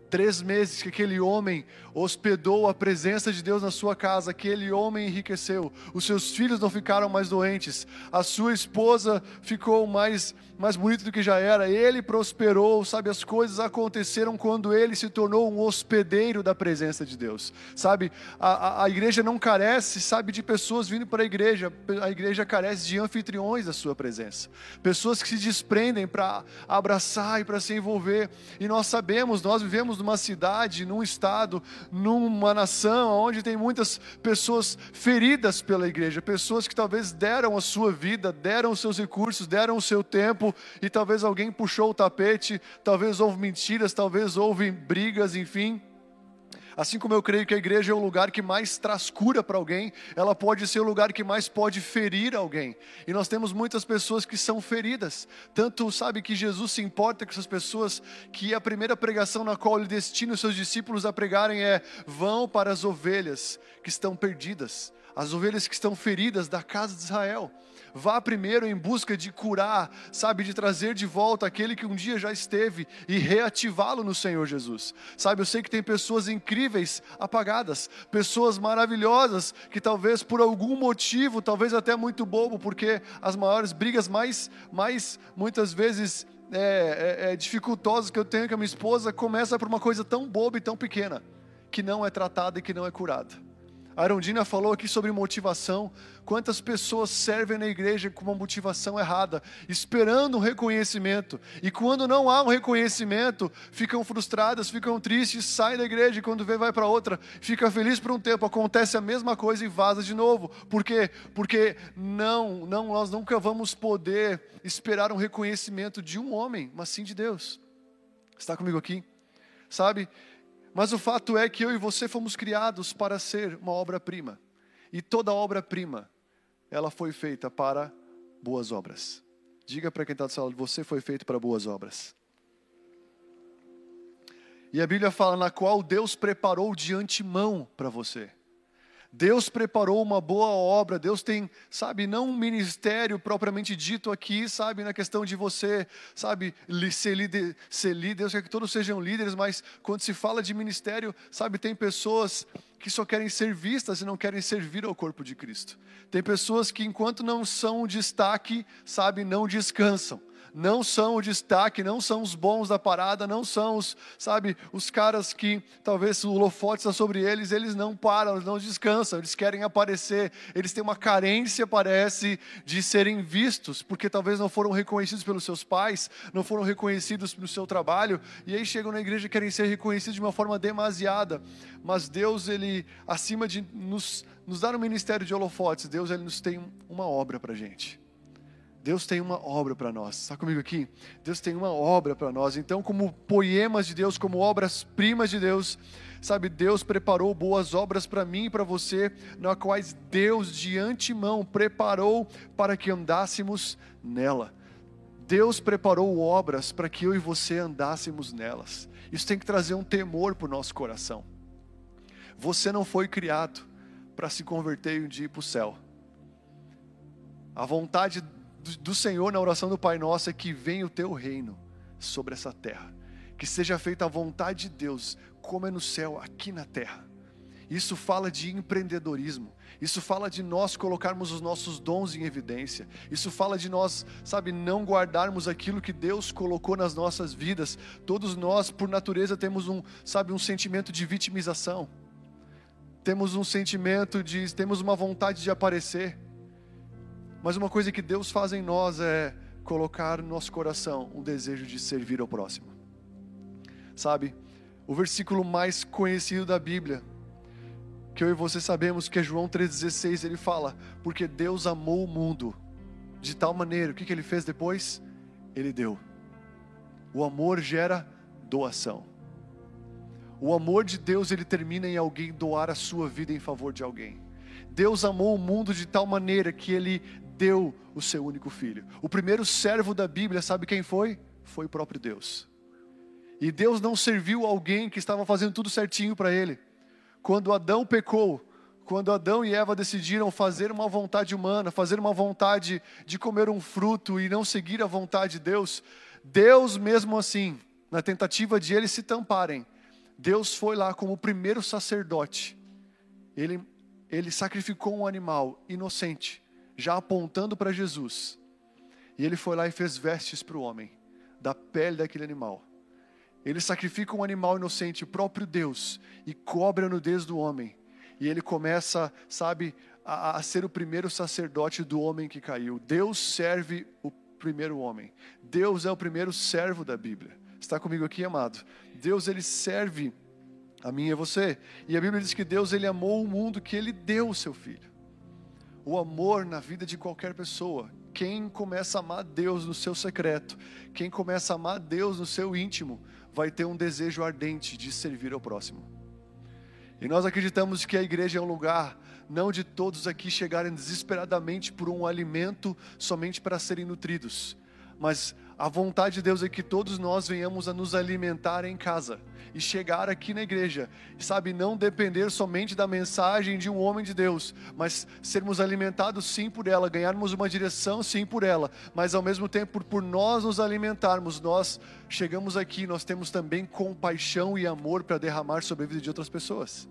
três meses que aquele homem hospedou a presença de Deus na sua casa, aquele homem enriqueceu, os seus filhos não ficaram mais doentes, a sua esposa ficou mais, mais bonita do que já era, ele prosperou, sabe, as coisas aconteceram quando ele se tornou um hospedeiro da presença de Deus, sabe, a, a, a igreja não carece, sabe, de pessoas vindo para a igreja, a igreja carece de anfitriões da sua presença, pessoas que se desprendem para abraçar e para se envolver, e nós sabemos, nós vivemos numa cidade, num estado, numa nação onde tem muitas pessoas feridas pela igreja, pessoas que talvez deram a sua vida, deram os seus recursos, deram o seu tempo e talvez alguém puxou o tapete, talvez houve mentiras, talvez houve brigas, enfim. Assim como eu creio que a igreja é o lugar que mais traz cura para alguém, ela pode ser o lugar que mais pode ferir alguém. E nós temos muitas pessoas que são feridas. Tanto sabe que Jesus se importa com essas pessoas que a primeira pregação na qual ele destina os seus discípulos a pregarem é: vão para as ovelhas que estão perdidas, as ovelhas que estão feridas da casa de Israel. Vá primeiro em busca de curar, sabe, de trazer de volta aquele que um dia já esteve e reativá-lo no Senhor Jesus. Sabe, eu sei que tem pessoas incríveis apagadas, pessoas maravilhosas que talvez por algum motivo, talvez até muito bobo, porque as maiores brigas mais, mais muitas vezes é, é, é, dificultosas que eu tenho com a minha esposa começa por uma coisa tão boba e tão pequena que não é tratada e que não é curada. A Arondina falou aqui sobre motivação. Quantas pessoas servem na igreja com uma motivação errada, esperando um reconhecimento. E quando não há um reconhecimento, ficam frustradas, ficam tristes, saem da igreja e quando vê vai para outra, fica feliz por um tempo, acontece a mesma coisa e vaza de novo. Por quê? Porque não, não, nós nunca vamos poder esperar um reconhecimento de um homem, mas sim de Deus. Está comigo aqui? Sabe? Mas o fato é que eu e você fomos criados para ser uma obra-prima. E toda obra-prima, ela foi feita para boas obras. Diga para quem está do seu lado, você foi feito para boas obras. E a Bíblia fala na qual Deus preparou de antemão para você. Deus preparou uma boa obra, Deus tem, sabe, não um ministério propriamente dito aqui, sabe, na questão de você, sabe, ser líder, ser líder, Deus quer que todos sejam líderes, mas quando se fala de ministério, sabe, tem pessoas que só querem ser vistas e não querem servir ao corpo de Cristo. Tem pessoas que enquanto não são o destaque, sabe, não descansam não são o destaque, não são os bons da parada, não são os, sabe, os caras que talvez o holofote está sobre eles, eles não param, eles não descansam, eles querem aparecer, eles têm uma carência, parece, de serem vistos, porque talvez não foram reconhecidos pelos seus pais, não foram reconhecidos no seu trabalho, e aí chegam na igreja e querem ser reconhecidos de uma forma demasiada, mas Deus, Ele, acima de nos, nos dar um ministério de holofotes, Deus, Ele nos tem uma obra para gente. Deus tem uma obra para nós. Está comigo aqui? Deus tem uma obra para nós. Então, como poemas de Deus, como obras-primas de Deus, sabe, Deus preparou boas obras para mim e para você, nas quais Deus de antemão preparou para que andássemos nela. Deus preparou obras para que eu e você andássemos nelas. Isso tem que trazer um temor para o nosso coração. Você não foi criado para se converter e um dia ir para o céu. A vontade do Senhor na oração do Pai Nosso é que venha o teu reino sobre essa terra. Que seja feita a vontade de Deus, como é no céu, aqui na terra. Isso fala de empreendedorismo. Isso fala de nós colocarmos os nossos dons em evidência. Isso fala de nós, sabe, não guardarmos aquilo que Deus colocou nas nossas vidas. Todos nós, por natureza, temos um, sabe, um sentimento de vitimização. Temos um sentimento de, temos uma vontade de aparecer. Mas uma coisa que Deus faz em nós é colocar no nosso coração um desejo de servir ao próximo. Sabe, o versículo mais conhecido da Bíblia, que eu e você sabemos que é João 3,16, ele fala: Porque Deus amou o mundo de tal maneira, o que, que ele fez depois? Ele deu. O amor gera doação. O amor de Deus ele termina em alguém doar a sua vida em favor de alguém. Deus amou o mundo de tal maneira que ele deu o seu único filho. O primeiro servo da Bíblia, sabe quem foi? Foi o próprio Deus. E Deus não serviu alguém que estava fazendo tudo certinho para ele. Quando Adão pecou, quando Adão e Eva decidiram fazer uma vontade humana, fazer uma vontade de comer um fruto e não seguir a vontade de Deus, Deus mesmo assim, na tentativa de eles se tamparem, Deus foi lá como o primeiro sacerdote. Ele, ele sacrificou um animal inocente, já apontando para Jesus. E ele foi lá e fez vestes para o homem, da pele daquele animal. Ele sacrifica um animal inocente, o próprio Deus, e cobre a nudez do homem. E ele começa, sabe, a, a ser o primeiro sacerdote do homem que caiu. Deus serve o primeiro homem. Deus é o primeiro servo da Bíblia. Está comigo aqui, amado? Deus ele serve a mim e a você. E a Bíblia diz que Deus ele amou o mundo que ele deu o seu filho. O amor na vida de qualquer pessoa. Quem começa a amar Deus no seu secreto, quem começa a amar Deus no seu íntimo, vai ter um desejo ardente de servir ao próximo. E nós acreditamos que a igreja é um lugar não de todos aqui chegarem desesperadamente por um alimento somente para serem nutridos, mas a vontade de Deus é que todos nós venhamos a nos alimentar em casa e chegar aqui na igreja, sabe, não depender somente da mensagem de um homem de Deus, mas sermos alimentados sim por ela, ganharmos uma direção sim por ela, mas ao mesmo tempo por, nós nos alimentarmos, nós chegamos aqui, nós temos também compaixão e amor para derramar sobre a vida de outras pessoas.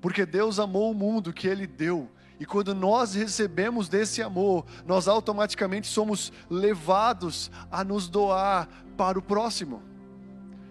Porque Deus amou o mundo que Ele deu. E quando nós recebemos desse amor, nós automaticamente somos levados a nos doar para o próximo.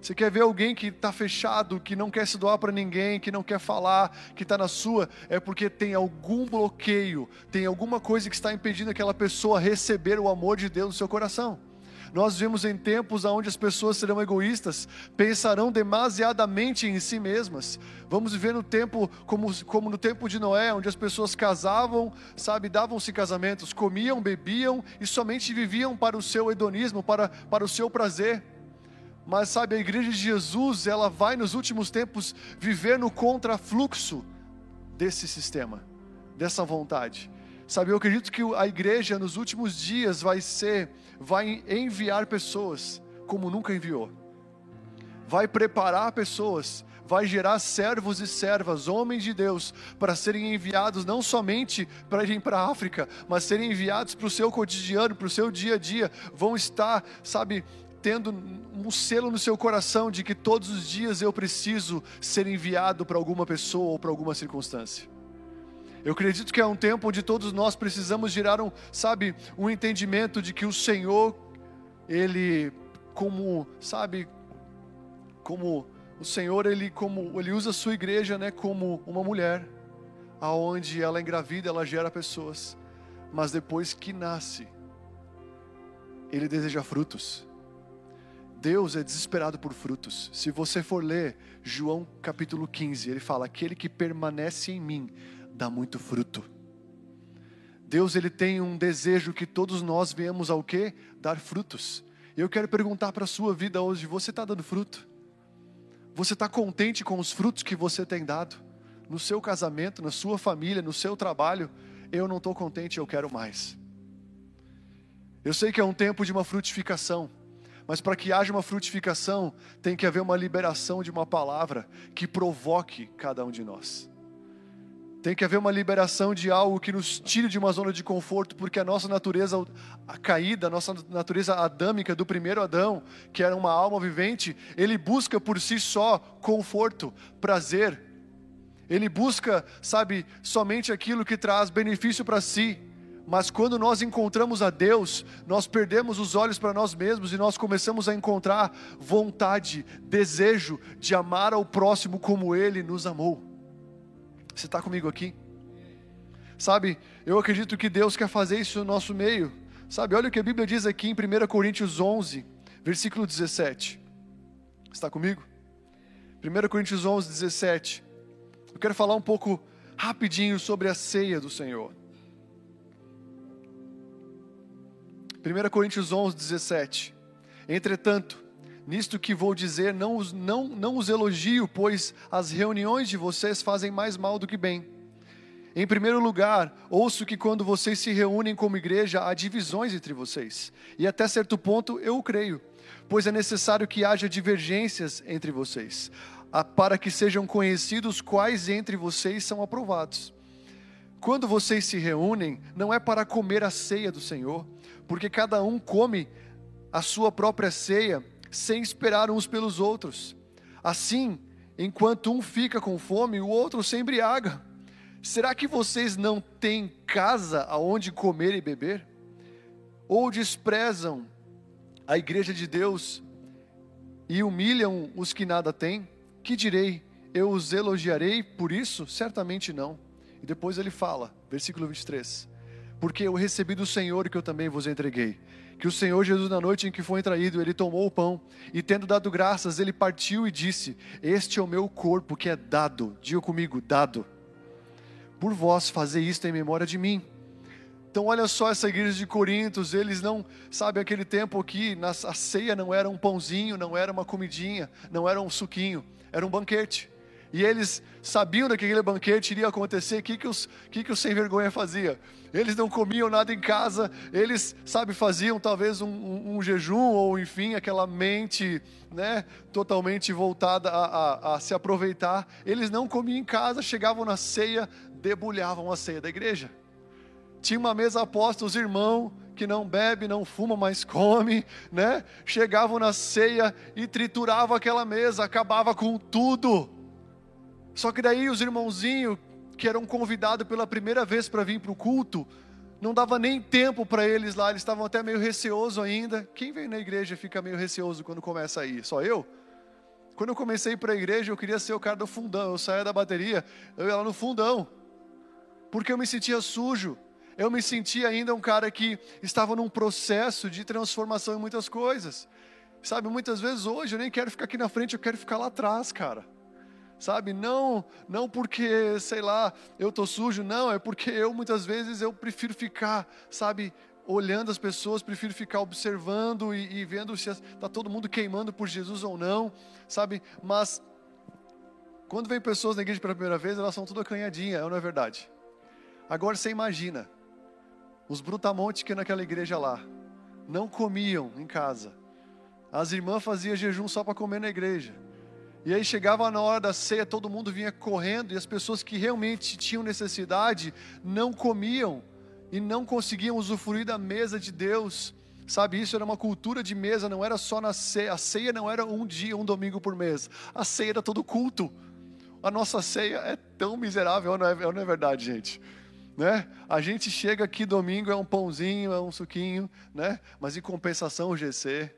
Você quer ver alguém que está fechado, que não quer se doar para ninguém, que não quer falar, que está na sua, é porque tem algum bloqueio, tem alguma coisa que está impedindo aquela pessoa receber o amor de Deus no seu coração. Nós vivemos em tempos onde as pessoas serão egoístas, pensarão demasiadamente em si mesmas. Vamos viver no tempo como, como no tempo de Noé, onde as pessoas casavam, sabe, davam-se casamentos, comiam, bebiam e somente viviam para o seu hedonismo, para, para o seu prazer. Mas sabe, a igreja de Jesus, ela vai nos últimos tempos viver no contrafluxo desse sistema, dessa vontade. Sabe, eu acredito que a igreja nos últimos dias vai ser, vai enviar pessoas como nunca enviou. Vai preparar pessoas, vai gerar servos e servas, homens de Deus, para serem enviados não somente para irem para a África, mas serem enviados para o seu cotidiano, para o seu dia a dia. Vão estar, sabe, tendo um selo no seu coração de que todos os dias eu preciso ser enviado para alguma pessoa ou para alguma circunstância. Eu acredito que é um tempo onde todos nós precisamos gerar um, sabe, um entendimento de que o Senhor, Ele, como, sabe, como o Senhor, Ele, como, Ele usa a sua igreja, né, como uma mulher, aonde ela engravida, ela gera pessoas, mas depois que nasce, Ele deseja frutos. Deus é desesperado por frutos. Se você for ler João capítulo 15, ele fala: Aquele que permanece em mim dá muito fruto. Deus ele tem um desejo que todos nós venhamos ao que? Dar frutos. E eu quero perguntar para a sua vida hoje: você está dando fruto? Você está contente com os frutos que você tem dado? No seu casamento, na sua família, no seu trabalho? Eu não estou contente, eu quero mais. Eu sei que é um tempo de uma frutificação. Mas para que haja uma frutificação, tem que haver uma liberação de uma palavra que provoque cada um de nós. Tem que haver uma liberação de algo que nos tire de uma zona de conforto, porque a nossa natureza a caída, a nossa natureza adâmica do primeiro Adão, que era uma alma vivente, ele busca por si só conforto, prazer. Ele busca, sabe, somente aquilo que traz benefício para si. Mas quando nós encontramos a Deus, nós perdemos os olhos para nós mesmos e nós começamos a encontrar vontade, desejo de amar ao próximo como Ele nos amou. Você está comigo aqui? Sabe, eu acredito que Deus quer fazer isso no nosso meio. Sabe, olha o que a Bíblia diz aqui em 1 Coríntios 11, versículo 17. Está comigo? 1 Coríntios 11, 17. Eu quero falar um pouco rapidinho sobre a ceia do Senhor. 1 Coríntios 11, 17. Entretanto, nisto que vou dizer, não os, não, não os elogio, pois as reuniões de vocês fazem mais mal do que bem. Em primeiro lugar, ouço que quando vocês se reúnem como igreja, há divisões entre vocês. E até certo ponto eu o creio, pois é necessário que haja divergências entre vocês, para que sejam conhecidos quais entre vocês são aprovados. Quando vocês se reúnem, não é para comer a ceia do Senhor, porque cada um come a sua própria ceia sem esperar uns pelos outros. Assim, enquanto um fica com fome, o outro se embriaga. Será que vocês não têm casa aonde comer e beber? Ou desprezam a igreja de Deus e humilham os que nada têm? Que direi? Eu os elogiarei por isso? Certamente não. E depois ele fala, versículo 23. Porque eu recebi do Senhor que eu também vos entreguei. Que o Senhor Jesus, na noite em que foi traído, ele tomou o pão e, tendo dado graças, ele partiu e disse: Este é o meu corpo que é dado. Diga comigo, dado por vós fazer isto em memória de mim. Então, olha só essa igreja de Corintos, eles não, sabe, aquele tempo aqui, a ceia não era um pãozinho, não era uma comidinha, não era um suquinho, era um banquete. E eles sabiam que aquele banquete iria acontecer, o que, que, os, que, que os sem vergonha fazia? Eles não comiam nada em casa, eles, sabe, faziam talvez um, um, um jejum, ou enfim, aquela mente né, totalmente voltada a, a, a se aproveitar. Eles não comiam em casa, chegavam na ceia, debulhavam a ceia da igreja. Tinha uma mesa aposta, os irmãos que não bebe, não fuma, mas come, né? Chegavam na ceia e trituravam aquela mesa, acabava com tudo. Só que daí os irmãozinhos que eram convidados pela primeira vez para vir para o culto, não dava nem tempo para eles lá, eles estavam até meio receosos ainda. Quem vem na igreja fica meio receoso quando começa a ir? Só eu? Quando eu comecei para a igreja, eu queria ser o cara do fundão. Eu saía da bateria, eu ia lá no fundão porque eu me sentia sujo. Eu me sentia ainda um cara que estava num processo de transformação em muitas coisas. Sabe, muitas vezes hoje eu nem quero ficar aqui na frente, eu quero ficar lá atrás, cara. Sabe, não, não porque, sei lá, eu tô sujo, não, é porque eu muitas vezes eu prefiro ficar, sabe, olhando as pessoas, prefiro ficar observando e, e vendo se está todo mundo queimando por Jesus ou não, sabe? Mas quando vem pessoas na igreja pela primeira vez, elas são tudo acanhadinha, não é verdade? Agora você imagina, os brutamontes que naquela igreja lá não comiam em casa. As irmãs faziam jejum só para comer na igreja. E aí chegava na hora da ceia, todo mundo vinha correndo e as pessoas que realmente tinham necessidade não comiam e não conseguiam usufruir da mesa de Deus. Sabe, isso era uma cultura de mesa, não era só na ceia. A ceia não era um dia, um domingo por mês. A ceia era todo culto. A nossa ceia é tão miserável, não é, não é verdade, gente? né? A gente chega aqui domingo é um pãozinho, é um suquinho, né? Mas em compensação o GC,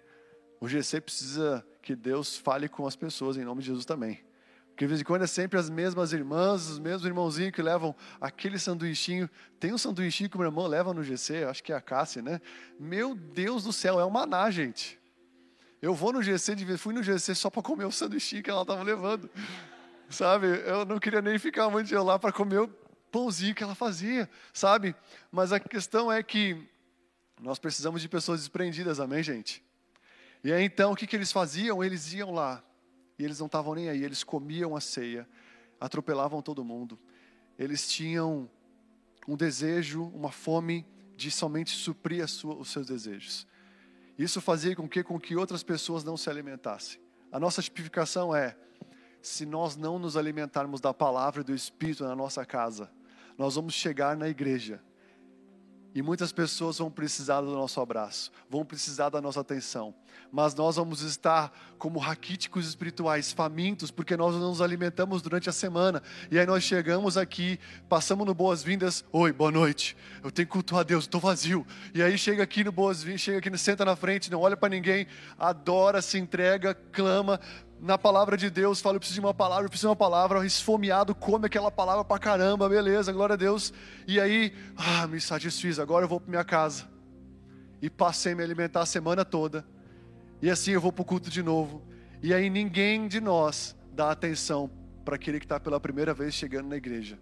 o GC precisa que Deus fale com as pessoas em nome de Jesus também. Porque de vez em quando é sempre as mesmas irmãs, os mesmos irmãozinhos que levam aquele sanduichinho. Tem um sanduichinho que o meu irmão leva no GC, acho que é a Cássia, né? Meu Deus do céu, é um maná, gente. Eu vou no GC, fui no GC só para comer o sanduichinho que ela estava levando. Sabe? Eu não queria nem ficar muito lá para comer pãozinho que ela fazia, sabe? Mas a questão é que nós precisamos de pessoas desprendidas, amém, gente? E aí então, o que, que eles faziam? Eles iam lá, e eles não estavam nem aí, eles comiam a ceia, atropelavam todo mundo. Eles tinham um desejo, uma fome de somente suprir sua, os seus desejos. Isso fazia com que, com que outras pessoas não se alimentassem. A nossa tipificação é: se nós não nos alimentarmos da palavra e do Espírito na nossa casa, nós vamos chegar na igreja e muitas pessoas vão precisar do nosso abraço, vão precisar da nossa atenção. Mas nós vamos estar como raquíticos espirituais, famintos, porque nós não nos alimentamos durante a semana. E aí nós chegamos aqui, passamos no Boas-Vindas. Oi, boa noite. Eu tenho que cultuar a Deus, estou vazio. E aí chega aqui no Boas-Vindas, chega aqui, senta na frente, não olha para ninguém, adora, se entrega, clama na palavra de Deus, fala, eu preciso de uma palavra, eu preciso de uma palavra, esfomeado, come aquela palavra pra caramba, beleza, glória a Deus. E aí, ah, me satisfiz, agora eu vou para minha casa. E passei a me alimentar a semana toda. E assim eu vou para o culto de novo. E aí ninguém de nós dá atenção para aquele que está pela primeira vez chegando na igreja,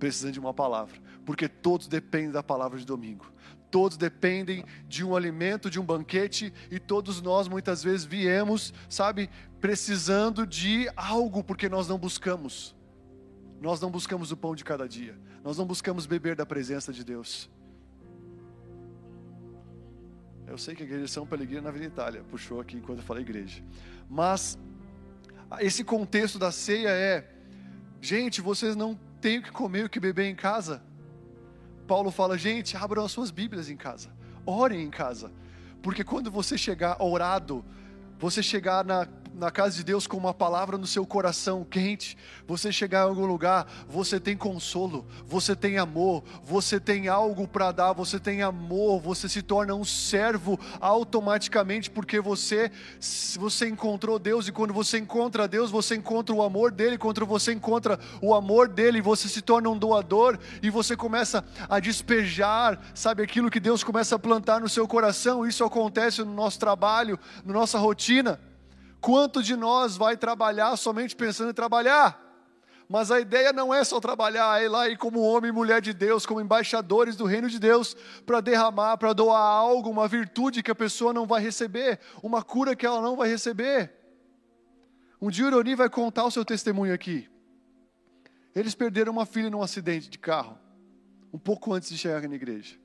precisando de uma palavra. Porque todos dependem da palavra de domingo todos dependem de um alimento, de um banquete, e todos nós muitas vezes viemos, sabe, precisando de algo porque nós não buscamos. nós não buscamos o pão de cada dia, nós não buscamos beber da presença de Deus. Eu sei que a igreja São Pellegrino na Avenida Itália puxou aqui enquanto eu falei igreja. Mas esse contexto da ceia é, gente, vocês não têm o que comer e o que beber em casa. Paulo fala, gente, abram as suas Bíblias em casa, orem em casa, porque quando você chegar orado, você chegar na na casa de Deus com uma palavra no seu coração quente, você chegar em algum lugar, você tem consolo, você tem amor, você tem algo para dar, você tem amor, você se torna um servo automaticamente porque você você encontrou Deus e quando você encontra Deus, você encontra o amor dele, quando você encontra o amor dele, você se torna um doador e você começa a despejar, sabe aquilo que Deus começa a plantar no seu coração. Isso acontece no nosso trabalho, na nossa rotina. Quanto de nós vai trabalhar somente pensando em trabalhar? Mas a ideia não é só trabalhar, é ir lá e como homem e mulher de Deus, como embaixadores do reino de Deus, para derramar, para doar algo, uma virtude que a pessoa não vai receber, uma cura que ela não vai receber. Um dia o Ironi vai contar o seu testemunho aqui. Eles perderam uma filha num acidente de carro, um pouco antes de chegar na igreja.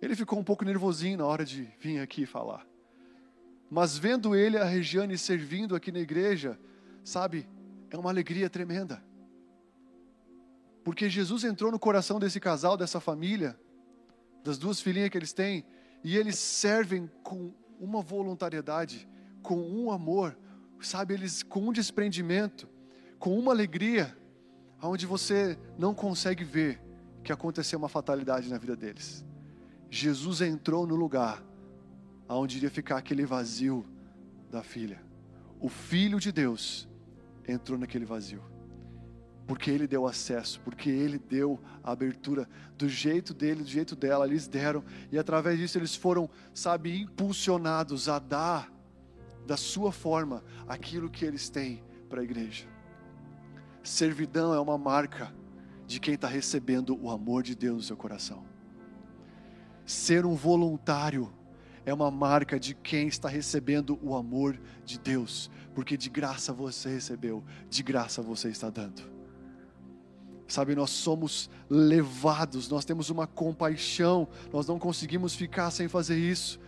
Ele ficou um pouco nervosinho na hora de vir aqui falar. Mas vendo ele, a Regiane, servindo aqui na igreja, sabe, é uma alegria tremenda. Porque Jesus entrou no coração desse casal, dessa família, das duas filhinhas que eles têm, e eles servem com uma voluntariedade, com um amor, sabe, eles com um desprendimento, com uma alegria, onde você não consegue ver que aconteceu uma fatalidade na vida deles. Jesus entrou no lugar aonde iria ficar aquele vazio da filha. O Filho de Deus entrou naquele vazio. Porque ele deu acesso, porque ele deu a abertura do jeito dele, do jeito dela, eles deram, e através disso eles foram, sabe, impulsionados a dar da sua forma aquilo que eles têm para a igreja. Servidão é uma marca de quem está recebendo o amor de Deus no seu coração. Ser um voluntário é uma marca de quem está recebendo o amor de Deus, porque de graça você recebeu, de graça você está dando. Sabe, nós somos levados, nós temos uma compaixão, nós não conseguimos ficar sem fazer isso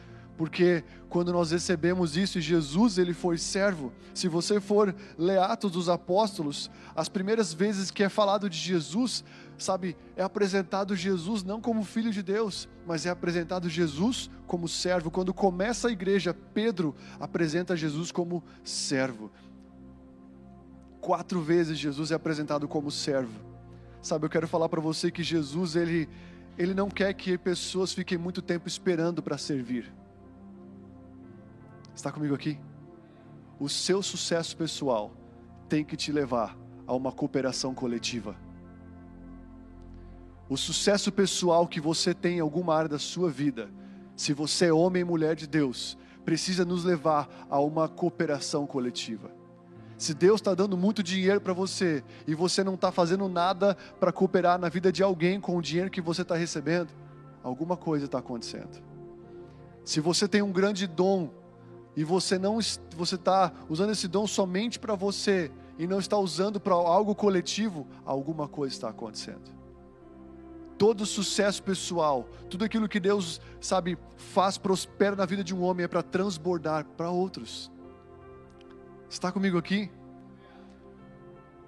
porque quando nós recebemos isso e Jesus ele foi servo, se você for ler Atos dos Apóstolos, as primeiras vezes que é falado de Jesus, sabe, é apresentado Jesus não como filho de Deus, mas é apresentado Jesus como servo. Quando começa a igreja, Pedro apresenta Jesus como servo. Quatro vezes Jesus é apresentado como servo. Sabe, eu quero falar para você que Jesus ele ele não quer que pessoas fiquem muito tempo esperando para servir. Está comigo aqui? O seu sucesso pessoal tem que te levar a uma cooperação coletiva. O sucesso pessoal que você tem em alguma área da sua vida, se você é homem e mulher de Deus, precisa nos levar a uma cooperação coletiva. Se Deus está dando muito dinheiro para você e você não está fazendo nada para cooperar na vida de alguém com o dinheiro que você está recebendo, alguma coisa está acontecendo. Se você tem um grande dom e você não você está usando esse dom somente para você e não está usando para algo coletivo, alguma coisa está acontecendo. Todo sucesso pessoal, tudo aquilo que Deus sabe faz prospera na vida de um homem é para transbordar para outros. Está comigo aqui?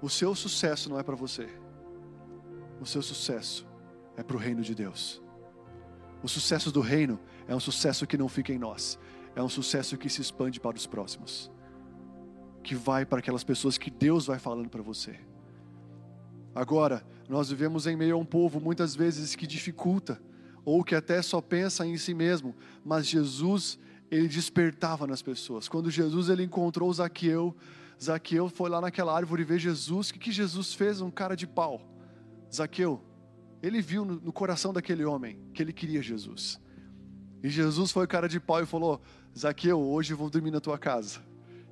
O seu sucesso não é para você. O seu sucesso é para o reino de Deus. O sucesso do reino é um sucesso que não fica em nós, é um sucesso que se expande para os próximos, que vai para aquelas pessoas que Deus vai falando para você. Agora, nós vivemos em meio a um povo muitas vezes que dificulta, ou que até só pensa em si mesmo, mas Jesus, ele despertava nas pessoas. Quando Jesus ele encontrou Zaqueu, Zaqueu foi lá naquela árvore ver Jesus, o que, que Jesus fez? Um cara de pau. Zaqueu, ele viu no, no coração daquele homem que ele queria Jesus. E Jesus foi cara de pau e falou: Zaqueu, hoje eu vou dormir na tua casa.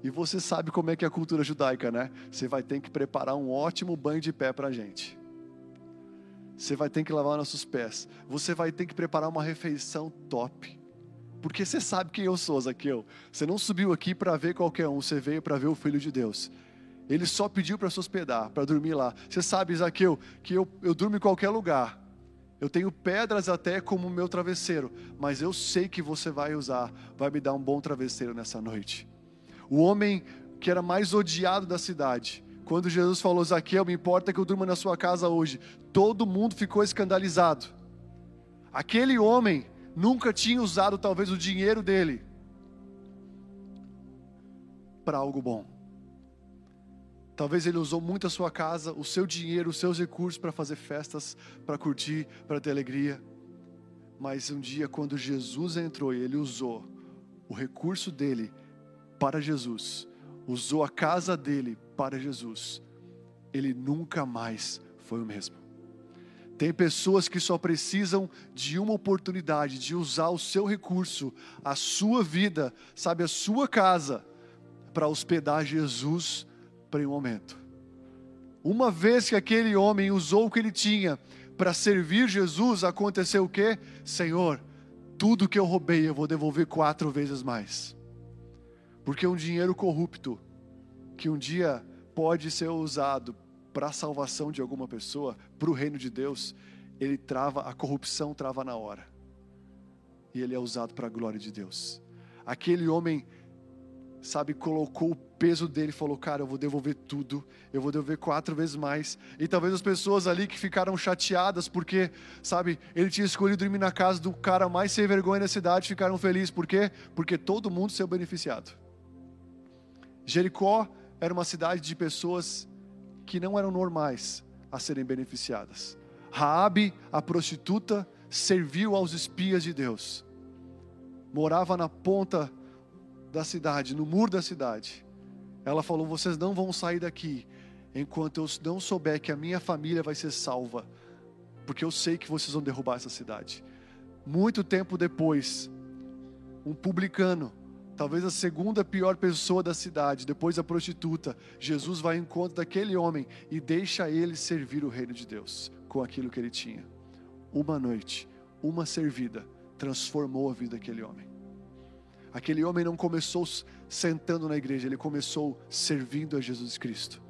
E você sabe como é que é a cultura judaica, né? Você vai ter que preparar um ótimo banho de pé para a gente. Você vai ter que lavar nossos pés. Você vai ter que preparar uma refeição top. Porque você sabe quem eu sou, Zaqueu. Você não subiu aqui para ver qualquer um, você veio para ver o Filho de Deus. Ele só pediu para se hospedar, para dormir lá. Você sabe, Zaqueu, que eu, eu durmo em qualquer lugar. Eu tenho pedras até como meu travesseiro, mas eu sei que você vai usar, vai me dar um bom travesseiro nessa noite. O homem que era mais odiado da cidade, quando Jesus falou, Zaqueu, me importa que eu durma na sua casa hoje, todo mundo ficou escandalizado. Aquele homem nunca tinha usado talvez o dinheiro dele para algo bom. Talvez ele usou muito a sua casa, o seu dinheiro, os seus recursos para fazer festas, para curtir, para ter alegria. Mas um dia, quando Jesus entrou e ele usou o recurso dele para Jesus, usou a casa dele para Jesus, ele nunca mais foi o mesmo. Tem pessoas que só precisam de uma oportunidade de usar o seu recurso, a sua vida, sabe, a sua casa, para hospedar Jesus para um momento. Uma vez que aquele homem usou o que ele tinha para servir Jesus, aconteceu o que? Senhor, tudo que eu roubei eu vou devolver quatro vezes mais. Porque um dinheiro corrupto, que um dia pode ser usado para a salvação de alguma pessoa, para o reino de Deus, ele trava, a corrupção trava na hora. E ele é usado para a glória de Deus. Aquele homem sabe, colocou o peso dele falou: Cara, eu vou devolver tudo, eu vou devolver quatro vezes mais. E talvez as pessoas ali que ficaram chateadas porque, sabe, ele tinha escolhido dormir na casa do cara mais sem vergonha da cidade ficaram felizes. Por quê? Porque todo mundo saiu beneficiado. Jericó era uma cidade de pessoas que não eram normais a serem beneficiadas. Raabe, a prostituta, serviu aos espias de Deus. Morava na ponta da cidade, no muro da cidade. Ela falou: Vocês não vão sair daqui enquanto eu não souber que a minha família vai ser salva, porque eu sei que vocês vão derrubar essa cidade. Muito tempo depois, um publicano, talvez a segunda pior pessoa da cidade, depois a prostituta, Jesus vai ao encontro daquele homem e deixa ele servir o reino de Deus com aquilo que ele tinha. Uma noite, uma servida, transformou a vida daquele homem. Aquele homem não começou sentando na igreja, ele começou servindo a Jesus Cristo.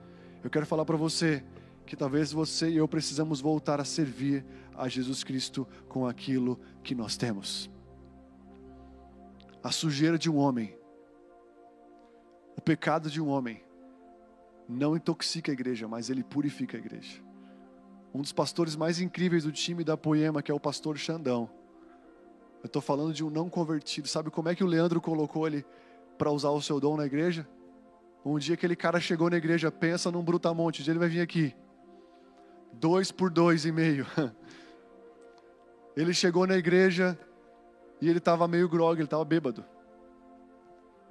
Eu quero falar para você que talvez você e eu precisamos voltar a servir a Jesus Cristo com aquilo que nós temos. A sujeira de um homem, o pecado de um homem, não intoxica a igreja, mas ele purifica a igreja. Um dos pastores mais incríveis do time da Poema, que é o pastor Xandão, eu estou falando de um não convertido. Sabe como é que o Leandro colocou ele para usar o seu dom na igreja? Um dia aquele cara chegou na igreja, pensa num brutamonte, um dia ele vai vir aqui. Dois por dois e meio. [laughs] Ele chegou na igreja e ele estava meio grog, ele estava bêbado.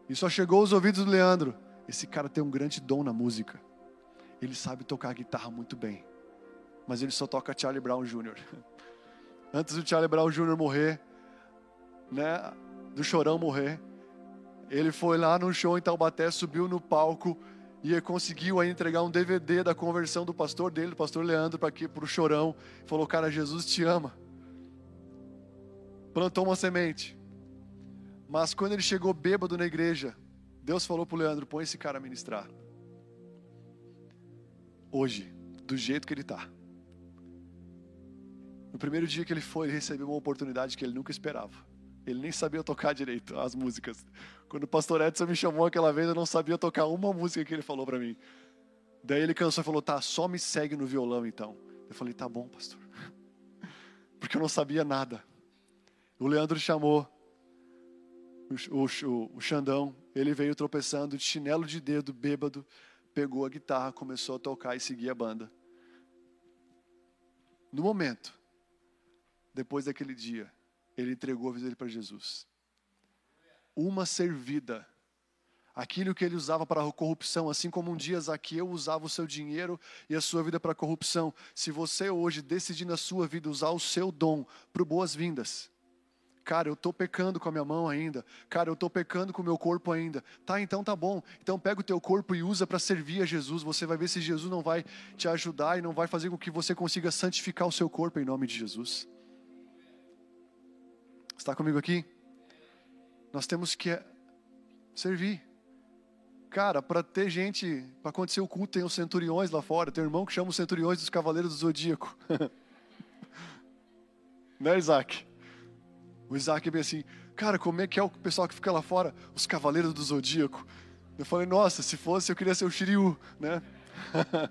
E só chegou aos ouvidos do Leandro. Esse cara tem um grande dom na música. Ele sabe tocar guitarra muito bem. Mas ele só toca Charlie Brown Jr. [laughs] Antes do Charlie Brown Jr. morrer, né, do Chorão morrer. Ele foi lá no show em Taubaté, subiu no palco e conseguiu aí entregar um DVD da conversão do pastor dele, do pastor Leandro, para o Chorão. Falou, cara, Jesus te ama. Plantou uma semente. Mas quando ele chegou bêbado na igreja, Deus falou para o Leandro: põe esse cara a ministrar. Hoje, do jeito que ele está. No primeiro dia que ele foi, ele recebeu uma oportunidade que ele nunca esperava. Ele nem sabia tocar direito as músicas. Quando o pastor Edson me chamou aquela vez, eu não sabia tocar uma música que ele falou para mim. Daí ele cansou e falou: Tá, só me segue no violão então. Eu falei: Tá bom, pastor. [laughs] Porque eu não sabia nada. O Leandro chamou o, o, o Xandão. Ele veio tropeçando, de chinelo de dedo, bêbado. Pegou a guitarra, começou a tocar e seguir a banda. No momento, depois daquele dia, ele entregou a vida dele para Jesus. Uma servida. Aquilo que ele usava para a corrupção, assim como um dia Zaqueu usava o seu dinheiro e a sua vida para a corrupção. Se você hoje decidir na sua vida usar o seu dom para boas-vindas, Cara, eu estou pecando com a minha mão ainda. Cara, eu estou pecando com o meu corpo ainda. Tá, então tá bom. Então pega o teu corpo e usa para servir a Jesus. Você vai ver se Jesus não vai te ajudar e não vai fazer com que você consiga santificar o seu corpo em nome de Jesus. Está comigo aqui? Nós temos que servir. Cara, para ter gente, para acontecer o culto, tem os centuriões lá fora. Tem um irmão que chama os centuriões dos cavaleiros do zodíaco. [laughs] né, Isaac? O Isaac é bem assim, cara, como é que é o pessoal que fica lá fora? Os cavaleiros do zodíaco. Eu falei, nossa, se fosse eu queria ser o Shiryu, né? [laughs]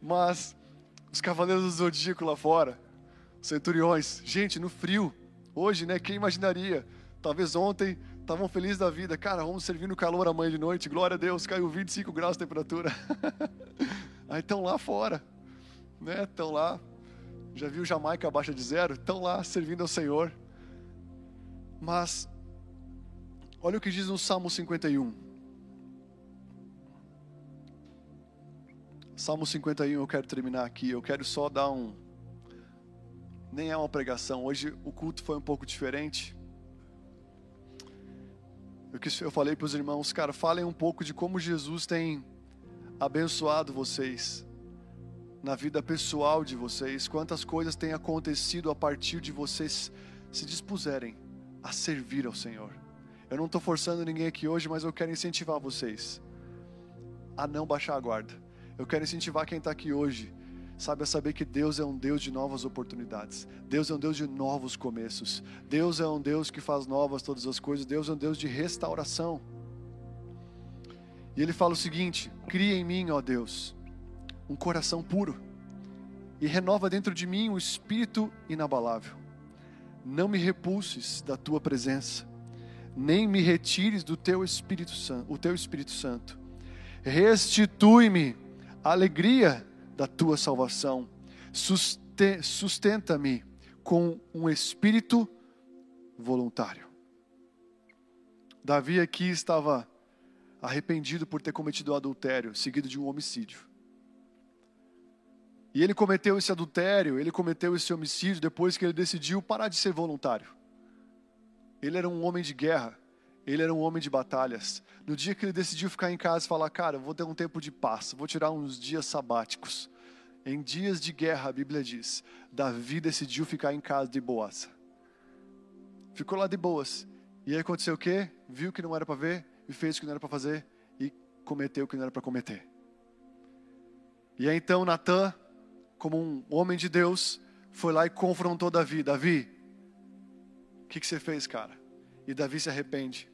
Mas os cavaleiros do zodíaco lá fora, centuriões, gente, no frio, hoje, né? Quem imaginaria? Talvez ontem estavam felizes da vida. Cara, vamos servir no calor amanhã de noite. Glória a Deus, caiu 25 graus de temperatura. [laughs] Aí estão lá fora, né? Estão lá. Já viu Jamaica abaixo de zero? Estão lá servindo ao Senhor. Mas, olha o que diz no Salmo 51. Salmo 51, eu quero terminar aqui. Eu quero só dar um. Nem é uma pregação. Hoje o culto foi um pouco diferente. Eu falei para os irmãos, cara, falem um pouco de como Jesus tem abençoado vocês na vida pessoal de vocês, quantas coisas têm acontecido a partir de vocês se dispuserem a servir ao Senhor. Eu não estou forçando ninguém aqui hoje, mas eu quero incentivar vocês a não baixar a guarda. Eu quero incentivar quem está aqui hoje Sabe, a saber que Deus é um Deus de novas oportunidades. Deus é um Deus de novos começos. Deus é um Deus que faz novas todas as coisas. Deus é um Deus de restauração. E ele fala o seguinte: cria em mim, ó Deus, um coração puro e renova dentro de mim um espírito inabalável. Não me repulses da tua presença, nem me retires do teu Espírito Santo, o teu Espírito Santo. Restitui-me a alegria da tua salvação. Sustenta-me com um espírito voluntário. Davi aqui estava arrependido por ter cometido o adultério, seguido de um homicídio. E ele cometeu esse adultério, ele cometeu esse homicídio depois que ele decidiu parar de ser voluntário. Ele era um homem de guerra, ele era um homem de batalhas. No dia que ele decidiu ficar em casa e falar, cara, vou ter um tempo de paz, vou tirar uns dias sabáticos. Em dias de guerra, a Bíblia diz, Davi decidiu ficar em casa de boas. Ficou lá de boas. E aí aconteceu o quê? Viu que não era para ver e fez o que não era para fazer e cometeu o que não era para cometer. E aí então Natan, como um homem de Deus, foi lá e confrontou Davi. Davi, o que, que você fez, cara? E Davi se arrepende.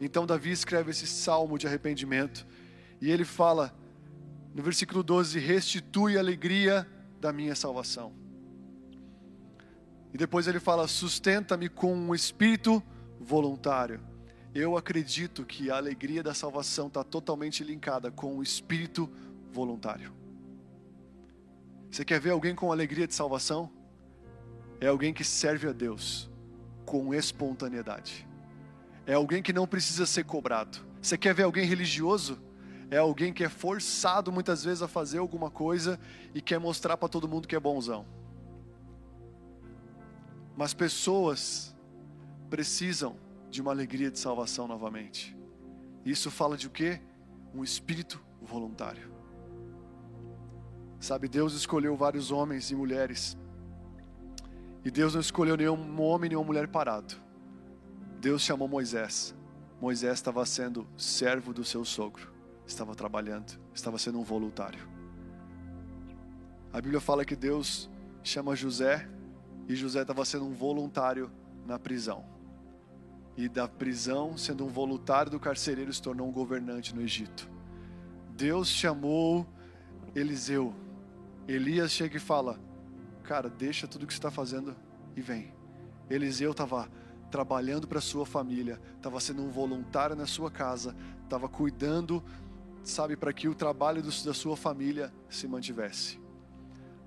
Então Davi escreve esse salmo de arrependimento. E ele fala, no versículo 12: Restitui a alegria da minha salvação. E depois ele fala: Sustenta-me com um espírito voluntário. Eu acredito que a alegria da salvação está totalmente linkada com o espírito voluntário. Você quer ver alguém com alegria de salvação? É alguém que serve a Deus com espontaneidade é alguém que não precisa ser cobrado. Você quer ver alguém religioso? É alguém que é forçado muitas vezes a fazer alguma coisa e quer mostrar para todo mundo que é bonzão. Mas pessoas precisam de uma alegria de salvação novamente. Isso fala de o quê? Um espírito voluntário. Sabe, Deus escolheu vários homens e mulheres. E Deus não escolheu nenhum homem nem uma mulher parado. Deus chamou Moisés. Moisés estava sendo servo do seu sogro, estava trabalhando, estava sendo um voluntário. A Bíblia fala que Deus chama José e José estava sendo um voluntário na prisão. E da prisão, sendo um voluntário do carcereiro, se tornou um governante no Egito. Deus chamou Eliseu. Elias chega e fala: Cara, deixa tudo que você está fazendo e vem. Eliseu estava trabalhando para sua família, estava sendo um voluntário na sua casa, estava cuidando, sabe, para que o trabalho do, da sua família se mantivesse.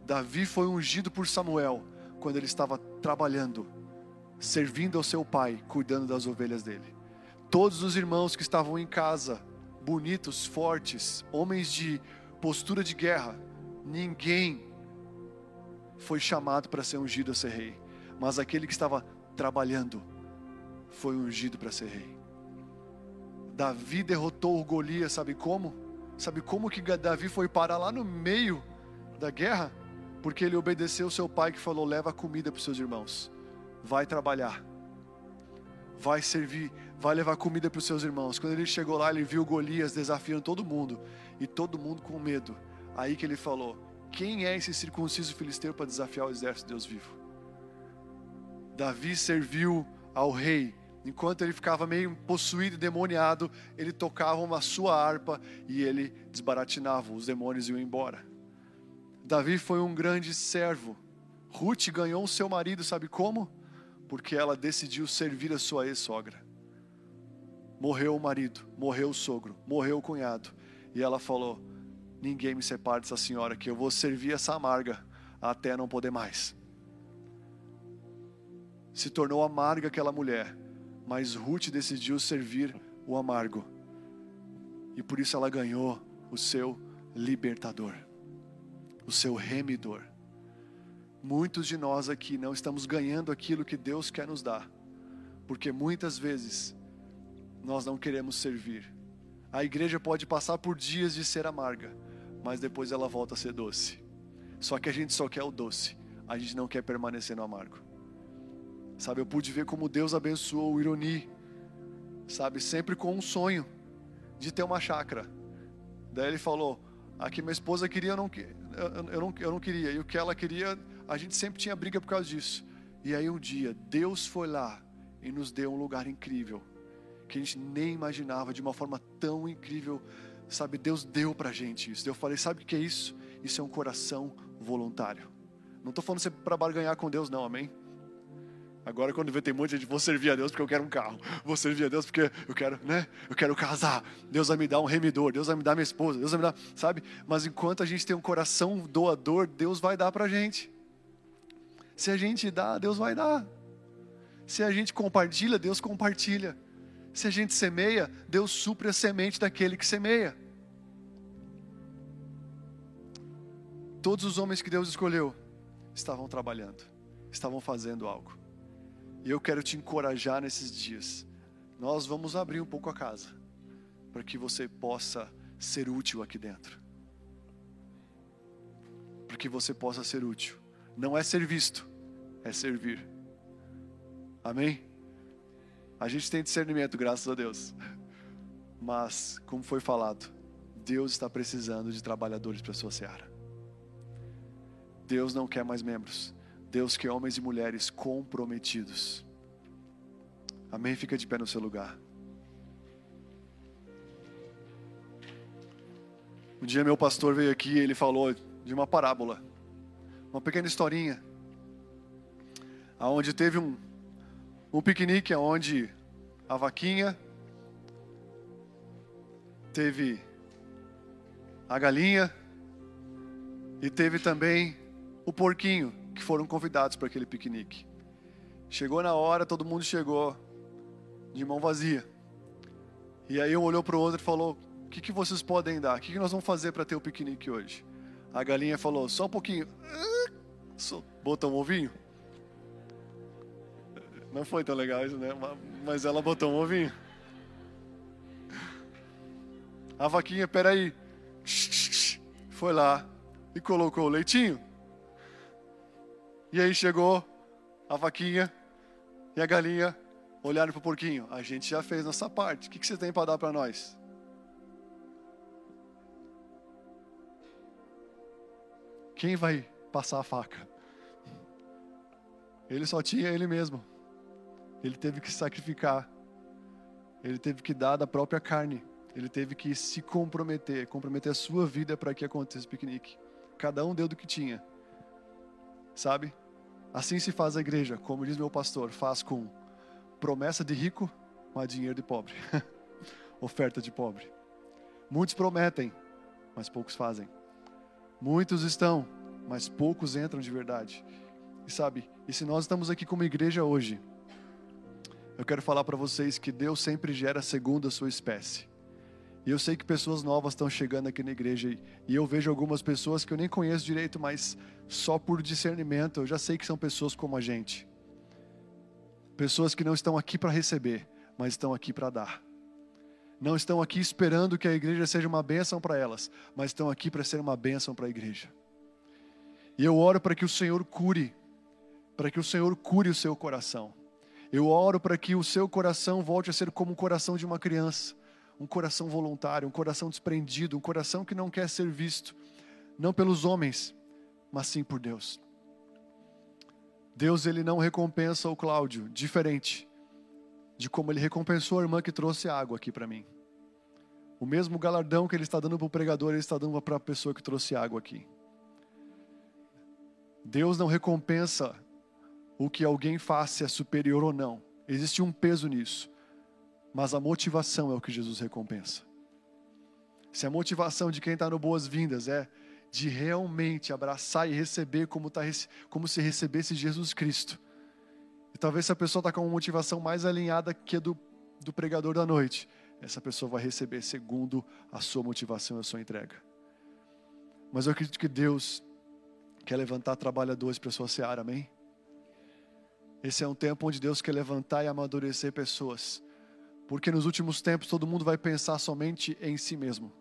Davi foi ungido por Samuel quando ele estava trabalhando, servindo ao seu pai, cuidando das ovelhas dele. Todos os irmãos que estavam em casa, bonitos, fortes, homens de postura de guerra, ninguém foi chamado para ser ungido a ser rei, mas aquele que estava trabalhando, foi ungido para ser rei. Davi derrotou o Golias, sabe como? Sabe como que Davi foi parar lá no meio da guerra? Porque ele obedeceu seu pai que falou: leva comida para os seus irmãos, vai trabalhar, vai servir, vai levar comida para os seus irmãos. Quando ele chegou lá, ele viu Golias desafiando todo mundo e todo mundo com medo. Aí que ele falou: Quem é esse circunciso filisteu para desafiar o exército de Deus vivo? Davi serviu ao rei. Enquanto ele ficava meio possuído e demoniado, ele tocava uma sua harpa e ele desbaratinava, os demônios iam embora. Davi foi um grande servo. Ruth ganhou seu marido, sabe como? Porque ela decidiu servir a sua ex-sogra. Morreu o marido, morreu o sogro, morreu o cunhado. E ela falou: Ninguém me separa dessa senhora, que eu vou servir essa amarga até não poder mais. Se tornou amarga aquela mulher, mas Ruth decidiu servir o amargo. E por isso ela ganhou o seu libertador, o seu remidor. Muitos de nós aqui não estamos ganhando aquilo que Deus quer nos dar, porque muitas vezes nós não queremos servir. A igreja pode passar por dias de ser amarga, mas depois ela volta a ser doce. Só que a gente só quer o doce, a gente não quer permanecer no amargo. Sabe, eu pude ver como Deus abençoou o Ironi, sabe, sempre com um sonho de ter uma chácara. Daí ele falou: aqui minha esposa queria, eu não, eu, não, eu não queria, e o que ela queria, a gente sempre tinha briga por causa disso. E aí um dia, Deus foi lá e nos deu um lugar incrível que a gente nem imaginava de uma forma tão incrível. Sabe, Deus deu pra gente isso. Eu falei, sabe o que é isso? Isso é um coração voluntário. Não estou falando para barganhar com Deus, não, amém? Agora, quando vê tem muita gente, vou servir a Deus porque eu quero um carro, vou servir a Deus porque eu quero, né? Eu quero casar. Deus vai me dar um remidor, Deus vai me dar minha esposa, Deus vai me dar, sabe? Mas enquanto a gente tem um coração doador, Deus vai dar pra gente. Se a gente dá, Deus vai dar. Se a gente compartilha, Deus compartilha. Se a gente semeia, Deus supre a semente daquele que semeia. Todos os homens que Deus escolheu estavam trabalhando, estavam fazendo algo. E eu quero te encorajar nesses dias. Nós vamos abrir um pouco a casa, para que você possa ser útil aqui dentro. Para que você possa ser útil. Não é ser visto, é servir. Amém? A gente tem discernimento, graças a Deus. Mas, como foi falado, Deus está precisando de trabalhadores para a sua seara. Deus não quer mais membros. Deus quer homens e mulheres comprometidos. Amém? Fica de pé no seu lugar. Um dia meu pastor veio aqui e ele falou de uma parábola, uma pequena historinha, aonde teve um um piquenique onde a vaquinha teve a galinha e teve também o porquinho que foram convidados para aquele piquenique. Chegou na hora, todo mundo chegou de mão vazia. E aí um olhou para o outro e falou: O que, que vocês podem dar? O que, que nós vamos fazer para ter o piquenique hoje? A galinha falou: Só um pouquinho. Botou um ovinho. Não foi tão legal isso, né? Mas ela botou um ovinho. A vaquinha, peraí. Foi lá e colocou o leitinho. E aí chegou a vaquinha e a galinha olharam para o porquinho. A gente já fez nossa parte. O que, que você tem para dar para nós? Quem vai passar a faca? Ele só tinha ele mesmo. Ele teve que sacrificar. Ele teve que dar da própria carne. Ele teve que se comprometer, comprometer a sua vida para que acontecesse o piquenique. Cada um deu do que tinha. Sabe? Assim se faz a igreja, como diz meu pastor, faz com promessa de rico, mas dinheiro de pobre. [laughs] Oferta de pobre. Muitos prometem, mas poucos fazem. Muitos estão, mas poucos entram de verdade. E sabe, e se nós estamos aqui como igreja hoje, eu quero falar para vocês que Deus sempre gera segundo a sua espécie. E eu sei que pessoas novas estão chegando aqui na igreja e eu vejo algumas pessoas que eu nem conheço direito, mas só por discernimento eu já sei que são pessoas como a gente. Pessoas que não estão aqui para receber, mas estão aqui para dar. Não estão aqui esperando que a igreja seja uma bênção para elas, mas estão aqui para ser uma bênção para a igreja. E eu oro para que o Senhor cure, para que o Senhor cure o seu coração. Eu oro para que o seu coração volte a ser como o coração de uma criança, um coração voluntário, um coração desprendido, um coração que não quer ser visto, não pelos homens, mas sim por Deus. Deus ele não recompensa o Cláudio diferente de como ele recompensou a irmã que trouxe água aqui para mim. O mesmo galardão que ele está dando para o pregador, ele está dando para a pessoa que trouxe água aqui. Deus não recompensa o que alguém faz, se é superior ou não. Existe um peso nisso. Mas a motivação é o que Jesus recompensa. Se a motivação de quem está no Boas-Vindas é de realmente abraçar e receber como, tá, como se recebesse Jesus Cristo. E talvez se a pessoa está com uma motivação mais alinhada que a do, do pregador da noite, essa pessoa vai receber segundo a sua motivação e a sua entrega. Mas eu acredito que Deus quer levantar trabalhadores para a sua seara, amém? Esse é um tempo onde Deus quer levantar e amadurecer pessoas. Porque nos últimos tempos todo mundo vai pensar somente em si mesmo.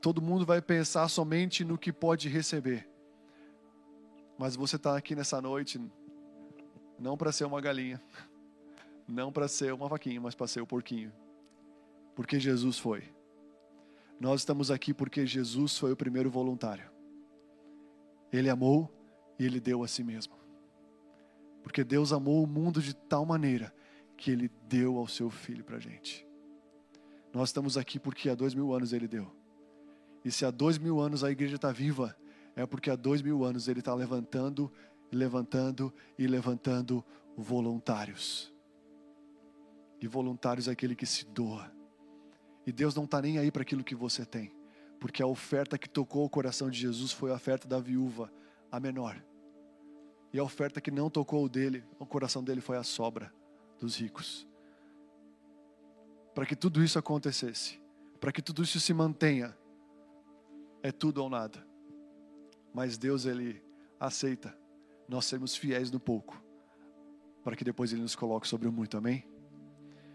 Todo mundo vai pensar somente no que pode receber. Mas você está aqui nessa noite não para ser uma galinha, [laughs] não para ser uma vaquinha, mas para ser o porquinho. Porque Jesus foi. Nós estamos aqui porque Jesus foi o primeiro voluntário. Ele amou e ele deu a si mesmo. Porque Deus amou o mundo de tal maneira que Ele deu ao Seu Filho para a gente. Nós estamos aqui porque há dois mil anos Ele deu. E se há dois mil anos a igreja está viva, é porque há dois mil anos Ele está levantando, levantando e levantando voluntários. E voluntários é aquele que se doa. E Deus não está nem aí para aquilo que você tem, porque a oferta que tocou o coração de Jesus foi a oferta da viúva, a menor. E a oferta que não tocou o dele, o coração dele foi a sobra dos ricos. Para que tudo isso acontecesse, para que tudo isso se mantenha, é tudo ou nada. Mas Deus ele aceita nós sermos fiéis no pouco, para que depois ele nos coloque sobre o muito. Amém?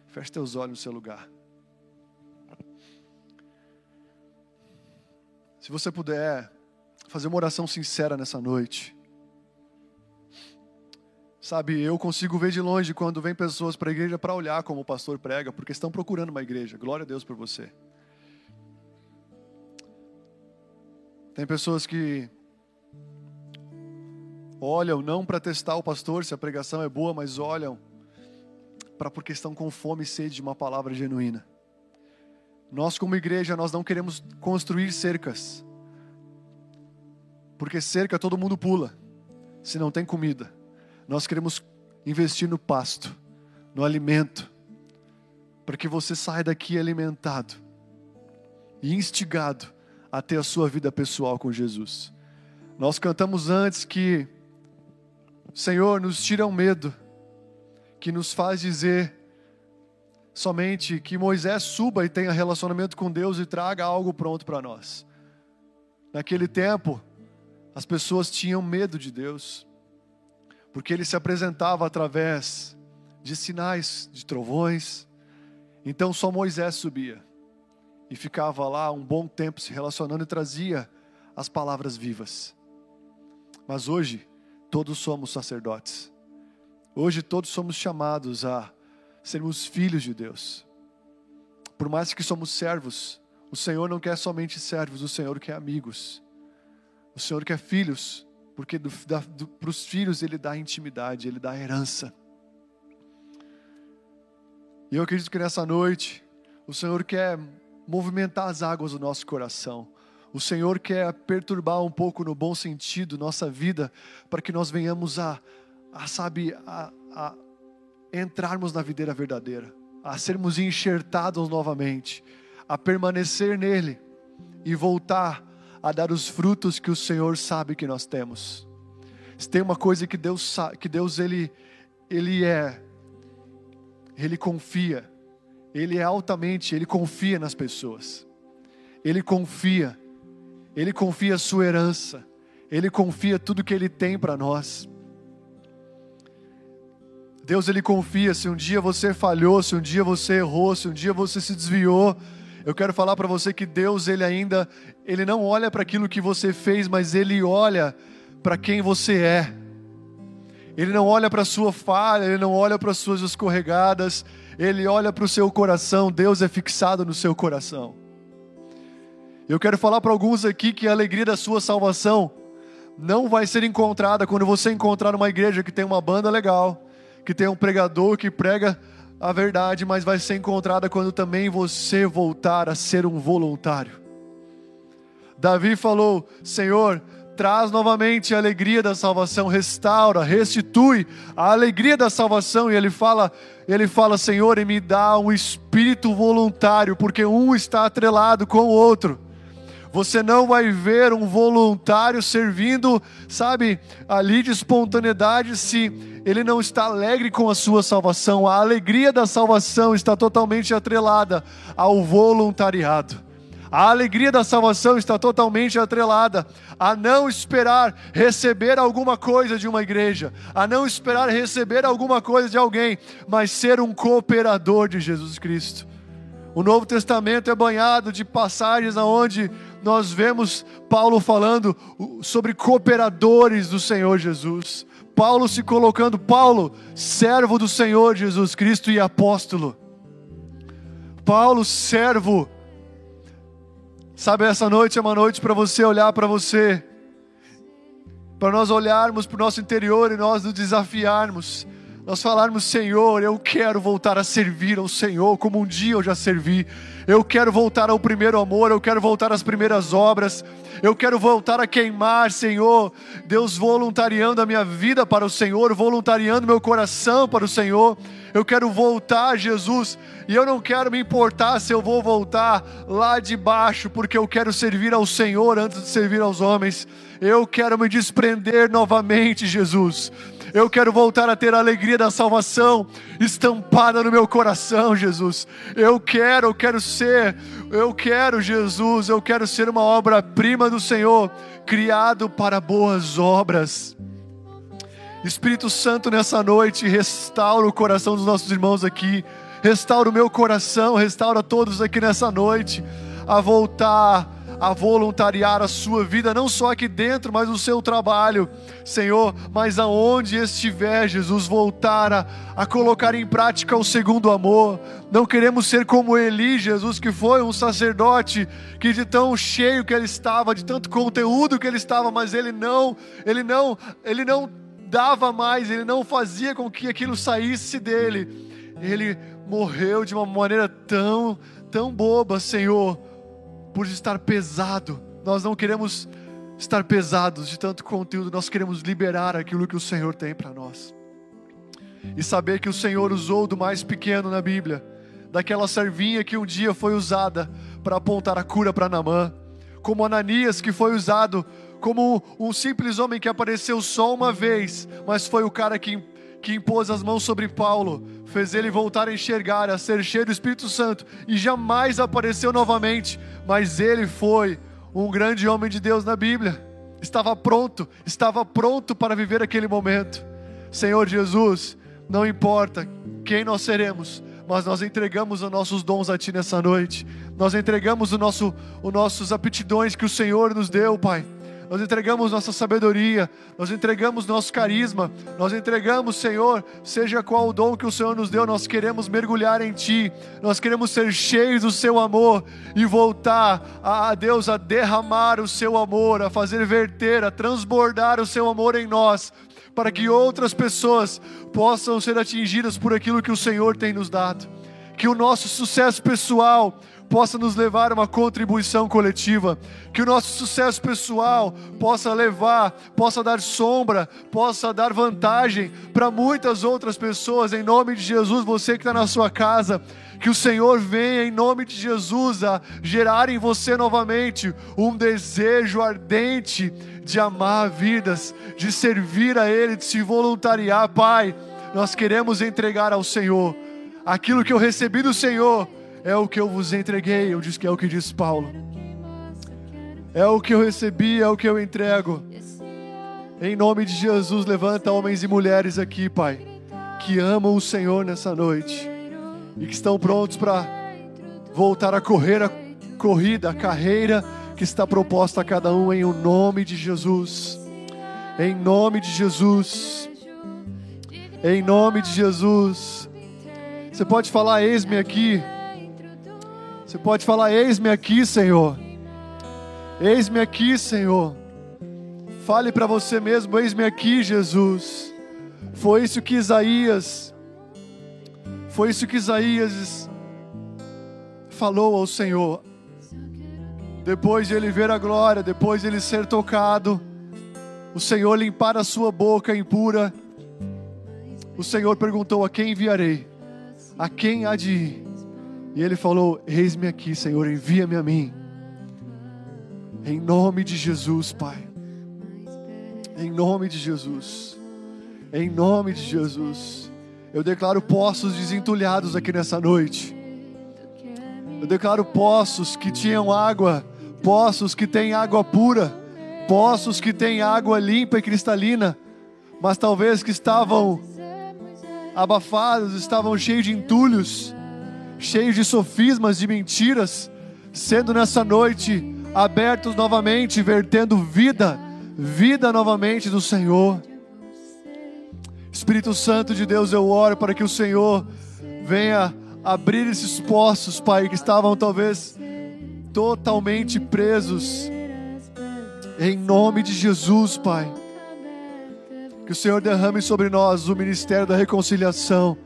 Feche teus olhos no seu lugar. Se você puder fazer uma oração sincera nessa noite. Sabe, eu consigo ver de longe quando vem pessoas para a igreja para olhar como o pastor prega, porque estão procurando uma igreja. Glória a Deus por você. Tem pessoas que olham não para testar o pastor se a pregação é boa, mas olham para porque estão com fome e sede de uma palavra genuína. Nós como igreja, nós não queremos construir cercas. Porque cerca todo mundo pula, se não tem comida. Nós queremos investir no pasto, no alimento, para que você saia daqui alimentado e instigado a ter a sua vida pessoal com Jesus. Nós cantamos antes que, Senhor, nos tira o medo, que nos faz dizer somente que Moisés suba e tenha relacionamento com Deus e traga algo pronto para nós. Naquele tempo, as pessoas tinham medo de Deus porque ele se apresentava através de sinais, de trovões. Então só Moisés subia e ficava lá um bom tempo se relacionando e trazia as palavras vivas. Mas hoje, todos somos sacerdotes. Hoje, todos somos chamados a sermos filhos de Deus. Por mais que somos servos, o Senhor não quer somente servos, o Senhor quer amigos. O Senhor quer filhos porque para os filhos ele dá intimidade, ele dá herança. E eu acredito que nessa noite o Senhor quer movimentar as águas do nosso coração. O Senhor quer perturbar um pouco no bom sentido nossa vida, para que nós venhamos a, a sabe, a, a entrarmos na videira verdadeira, a sermos enxertados novamente, a permanecer nele e voltar a dar os frutos que o Senhor sabe que nós temos. Se tem uma coisa que Deus que Deus ele ele é ele confia. Ele é altamente, ele confia nas pessoas. Ele confia. Ele confia a sua herança. Ele confia tudo que ele tem para nós. Deus ele confia se um dia você falhou, se um dia você errou, se um dia você se desviou, eu quero falar para você que Deus, ele ainda, ele não olha para aquilo que você fez, mas ele olha para quem você é. Ele não olha para a sua falha, ele não olha para as suas escorregadas, ele olha para o seu coração. Deus é fixado no seu coração. Eu quero falar para alguns aqui que a alegria da sua salvação não vai ser encontrada quando você encontrar uma igreja que tem uma banda legal, que tem um pregador que prega a verdade, mas vai ser encontrada quando também você voltar a ser um voluntário. Davi falou: Senhor, traz novamente a alegria da salvação, restaura, restitui a alegria da salvação. E ele fala, ele fala, Senhor, e me dá um espírito voluntário, porque um está atrelado com o outro. Você não vai ver um voluntário servindo, sabe, ali de espontaneidade se ele não está alegre com a sua salvação. A alegria da salvação está totalmente atrelada ao voluntariado. A alegria da salvação está totalmente atrelada a não esperar receber alguma coisa de uma igreja, a não esperar receber alguma coisa de alguém, mas ser um cooperador de Jesus Cristo. O Novo Testamento é banhado de passagens aonde nós vemos Paulo falando sobre cooperadores do Senhor Jesus. Paulo se colocando, Paulo, servo do Senhor Jesus Cristo e apóstolo. Paulo, servo. Sabe, essa noite é uma noite para você olhar para você, para nós olharmos para o nosso interior e nós nos desafiarmos nós falarmos, Senhor, eu quero voltar a servir ao Senhor como um dia eu já servi. Eu quero voltar ao primeiro amor, eu quero voltar às primeiras obras. Eu quero voltar a queimar, Senhor. Deus voluntariando a minha vida para o Senhor, voluntariando meu coração para o Senhor. Eu quero voltar, Jesus, e eu não quero me importar se eu vou voltar lá de baixo, porque eu quero servir ao Senhor antes de servir aos homens. Eu quero me desprender novamente, Jesus eu quero voltar a ter a alegria da salvação estampada no meu coração, Jesus. Eu quero, eu quero ser, eu quero, Jesus, eu quero ser uma obra-prima do Senhor, criado para boas obras. Espírito Santo, nessa noite, restaura o coração dos nossos irmãos aqui, restaura o meu coração, restaura todos aqui nessa noite, a voltar a voluntariar a sua vida, não só aqui dentro, mas no seu trabalho, Senhor, mas aonde estiver, Jesus, voltar a, a colocar em prática o segundo amor. Não queremos ser como Eli, Jesus, que foi um sacerdote que de tão cheio que ele estava, de tanto conteúdo que ele estava, mas ele não, ele não, ele não dava mais, ele não fazia com que aquilo saísse dele. Ele morreu de uma maneira tão, tão boba, Senhor por estar pesado. Nós não queremos estar pesados de tanto conteúdo, nós queremos liberar aquilo que o Senhor tem para nós. E saber que o Senhor usou do mais pequeno na Bíblia, daquela servinha que um dia foi usada para apontar a cura para Namã, como Ananias que foi usado como um simples homem que apareceu só uma vez, mas foi o cara que que impôs as mãos sobre Paulo, fez ele voltar a enxergar, a ser cheio do Espírito Santo e jamais apareceu novamente, mas ele foi um grande homem de Deus na Bíblia. Estava pronto, estava pronto para viver aquele momento. Senhor Jesus, não importa quem nós seremos, mas nós entregamos os nossos dons a Ti nessa noite. Nós entregamos o nosso, os nossos aptidões que o Senhor nos deu, Pai nós entregamos nossa sabedoria, nós entregamos nosso carisma, nós entregamos, Senhor, seja qual o dom que o Senhor nos deu, nós queremos mergulhar em Ti, nós queremos ser cheios do Seu amor e voltar a Deus a derramar o Seu amor, a fazer verter, a transbordar o Seu amor em nós, para que outras pessoas possam ser atingidas por aquilo que o Senhor tem nos dado. Que o nosso sucesso pessoal possa nos levar a uma contribuição coletiva, que o nosso sucesso pessoal possa levar, possa dar sombra, possa dar vantagem para muitas outras pessoas, em nome de Jesus, você que está na sua casa, que o Senhor venha em nome de Jesus a gerar em você novamente um desejo ardente de amar vidas, de servir a Ele, de se voluntariar, Pai. Nós queremos entregar ao Senhor aquilo que eu recebi do Senhor é o que eu vos entreguei, eu disse que é o que diz Paulo. É o que eu recebi, é o que eu entrego. Em nome de Jesus, levanta homens e mulheres aqui, Pai, que amam o Senhor nessa noite e que estão prontos para voltar a correr a corrida, a carreira que está proposta a cada um em o nome de Jesus. Em nome de Jesus. Em nome de Jesus. Você pode falar: Eis-me aqui. Você pode falar: Eis-me aqui, Senhor. Eis-me aqui, Senhor. Fale para você mesmo: Eis-me aqui, Jesus. Foi isso que Isaías, foi isso que Isaías falou ao Senhor. Depois de ele ver a glória, depois de ele ser tocado, o Senhor limpar a sua boca impura, o Senhor perguntou: A quem enviarei? A quem há de ir? E ele falou: Eis-me aqui, Senhor, envia-me a mim. Em nome de Jesus, Pai. Em nome de Jesus. Em nome de Jesus. Eu declaro poços desentulhados aqui nessa noite. Eu declaro poços que tinham água, poços que têm água pura, poços que têm água limpa e cristalina, mas talvez que estavam abafados, estavam cheios de entulhos, cheios de sofismas, de mentiras, sendo nessa noite abertos novamente, vertendo vida, vida novamente do Senhor. Espírito Santo de Deus, eu oro para que o Senhor venha abrir esses poços, Pai, que estavam talvez totalmente presos. Em nome de Jesus, Pai. Que o Senhor derrame sobre nós o ministério da reconciliação.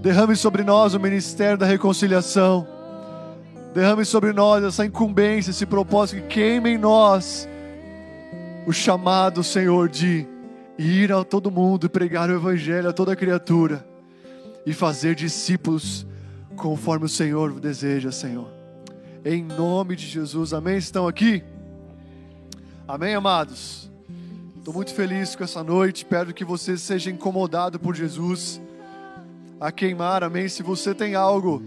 Derrame sobre nós o ministério da reconciliação. Derrame sobre nós essa incumbência, esse propósito que queime em nós o chamado, Senhor, de ir a todo mundo e pregar o Evangelho a toda criatura e fazer discípulos conforme o Senhor deseja, Senhor. Em nome de Jesus, amém? Estão aqui? Amém, amados? Estou muito feliz com essa noite. Espero que você seja incomodado por Jesus a queimar, amém? Se você tem algo,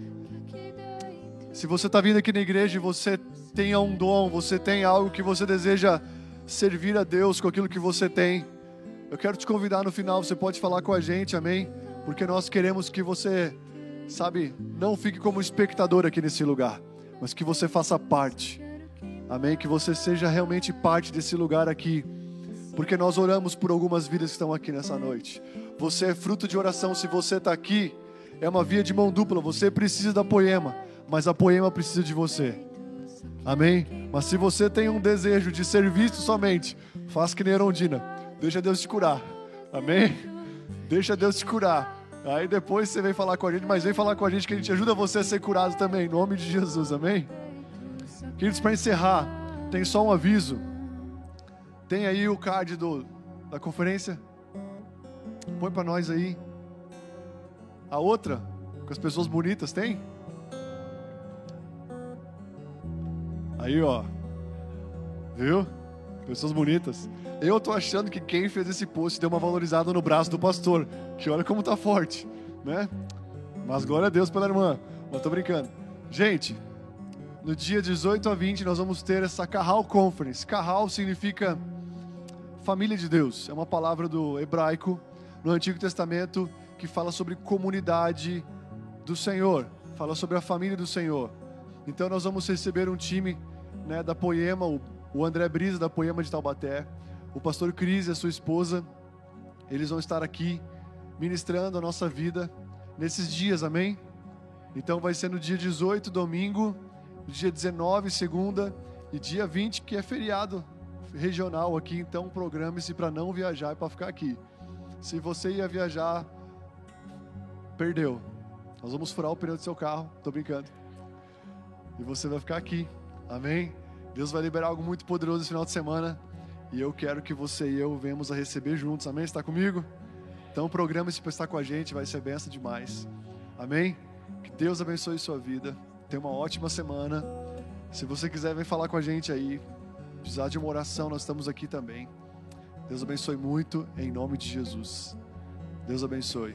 se você está vindo aqui na igreja e você tem um dom, você tem algo que você deseja servir a Deus com aquilo que você tem, eu quero te convidar no final. Você pode falar com a gente, amém? Porque nós queremos que você sabe, não fique como espectador aqui nesse lugar, mas que você faça parte. Amém? Que você seja realmente parte desse lugar aqui. Porque nós oramos por algumas vidas que estão aqui nessa noite. Você é fruto de oração. Se você está aqui, é uma via de mão dupla. Você precisa da poema, mas a poema precisa de você. Amém? Mas se você tem um desejo de ser visto somente, faça que nem Erondina. Deixa Deus te curar. Amém? Deixa Deus te curar. Aí depois você vem falar com a gente, mas vem falar com a gente que a gente ajuda você a ser curado também, em nome de Jesus, amém? Queridos, para encerrar, tem só um aviso. Tem aí o card do, da conferência. Põe para nós aí. A outra, com as pessoas bonitas, tem? Aí, ó. Viu? Pessoas bonitas. Eu tô achando que quem fez esse post deu uma valorizada no braço do pastor, que olha como tá forte, né? Mas glória a Deus pela irmã. Mas tô brincando. Gente, no dia 18 a 20 nós vamos ter essa Carral Conference. Carral significa família de Deus. É uma palavra do hebraico no Antigo Testamento que fala sobre comunidade do Senhor, fala sobre a família do Senhor. Então nós vamos receber um time né, da Poema, o, André Brisa da Poema de Taubaté, o pastor Cris e a sua esposa, eles vão estar aqui ministrando a nossa vida nesses dias, amém? Então vai ser no dia 18, domingo, dia 19, segunda, e dia 20, que é feriado regional aqui, então programe-se para não viajar e para ficar aqui. Se você ia viajar, perdeu. Nós vamos furar o pneu do seu carro, tô brincando. E você vai ficar aqui. Amém? Deus vai liberar algo muito poderoso esse final de semana. E eu quero que você e eu venhamos a receber juntos. Amém? Está comigo? Então programa-se para estar com a gente, vai ser benção demais. Amém? Que Deus abençoe sua vida. Tenha uma ótima semana. Se você quiser, vem falar com a gente aí. Precisar de uma oração, nós estamos aqui também. Deus abençoe muito, em nome de Jesus. Deus abençoe.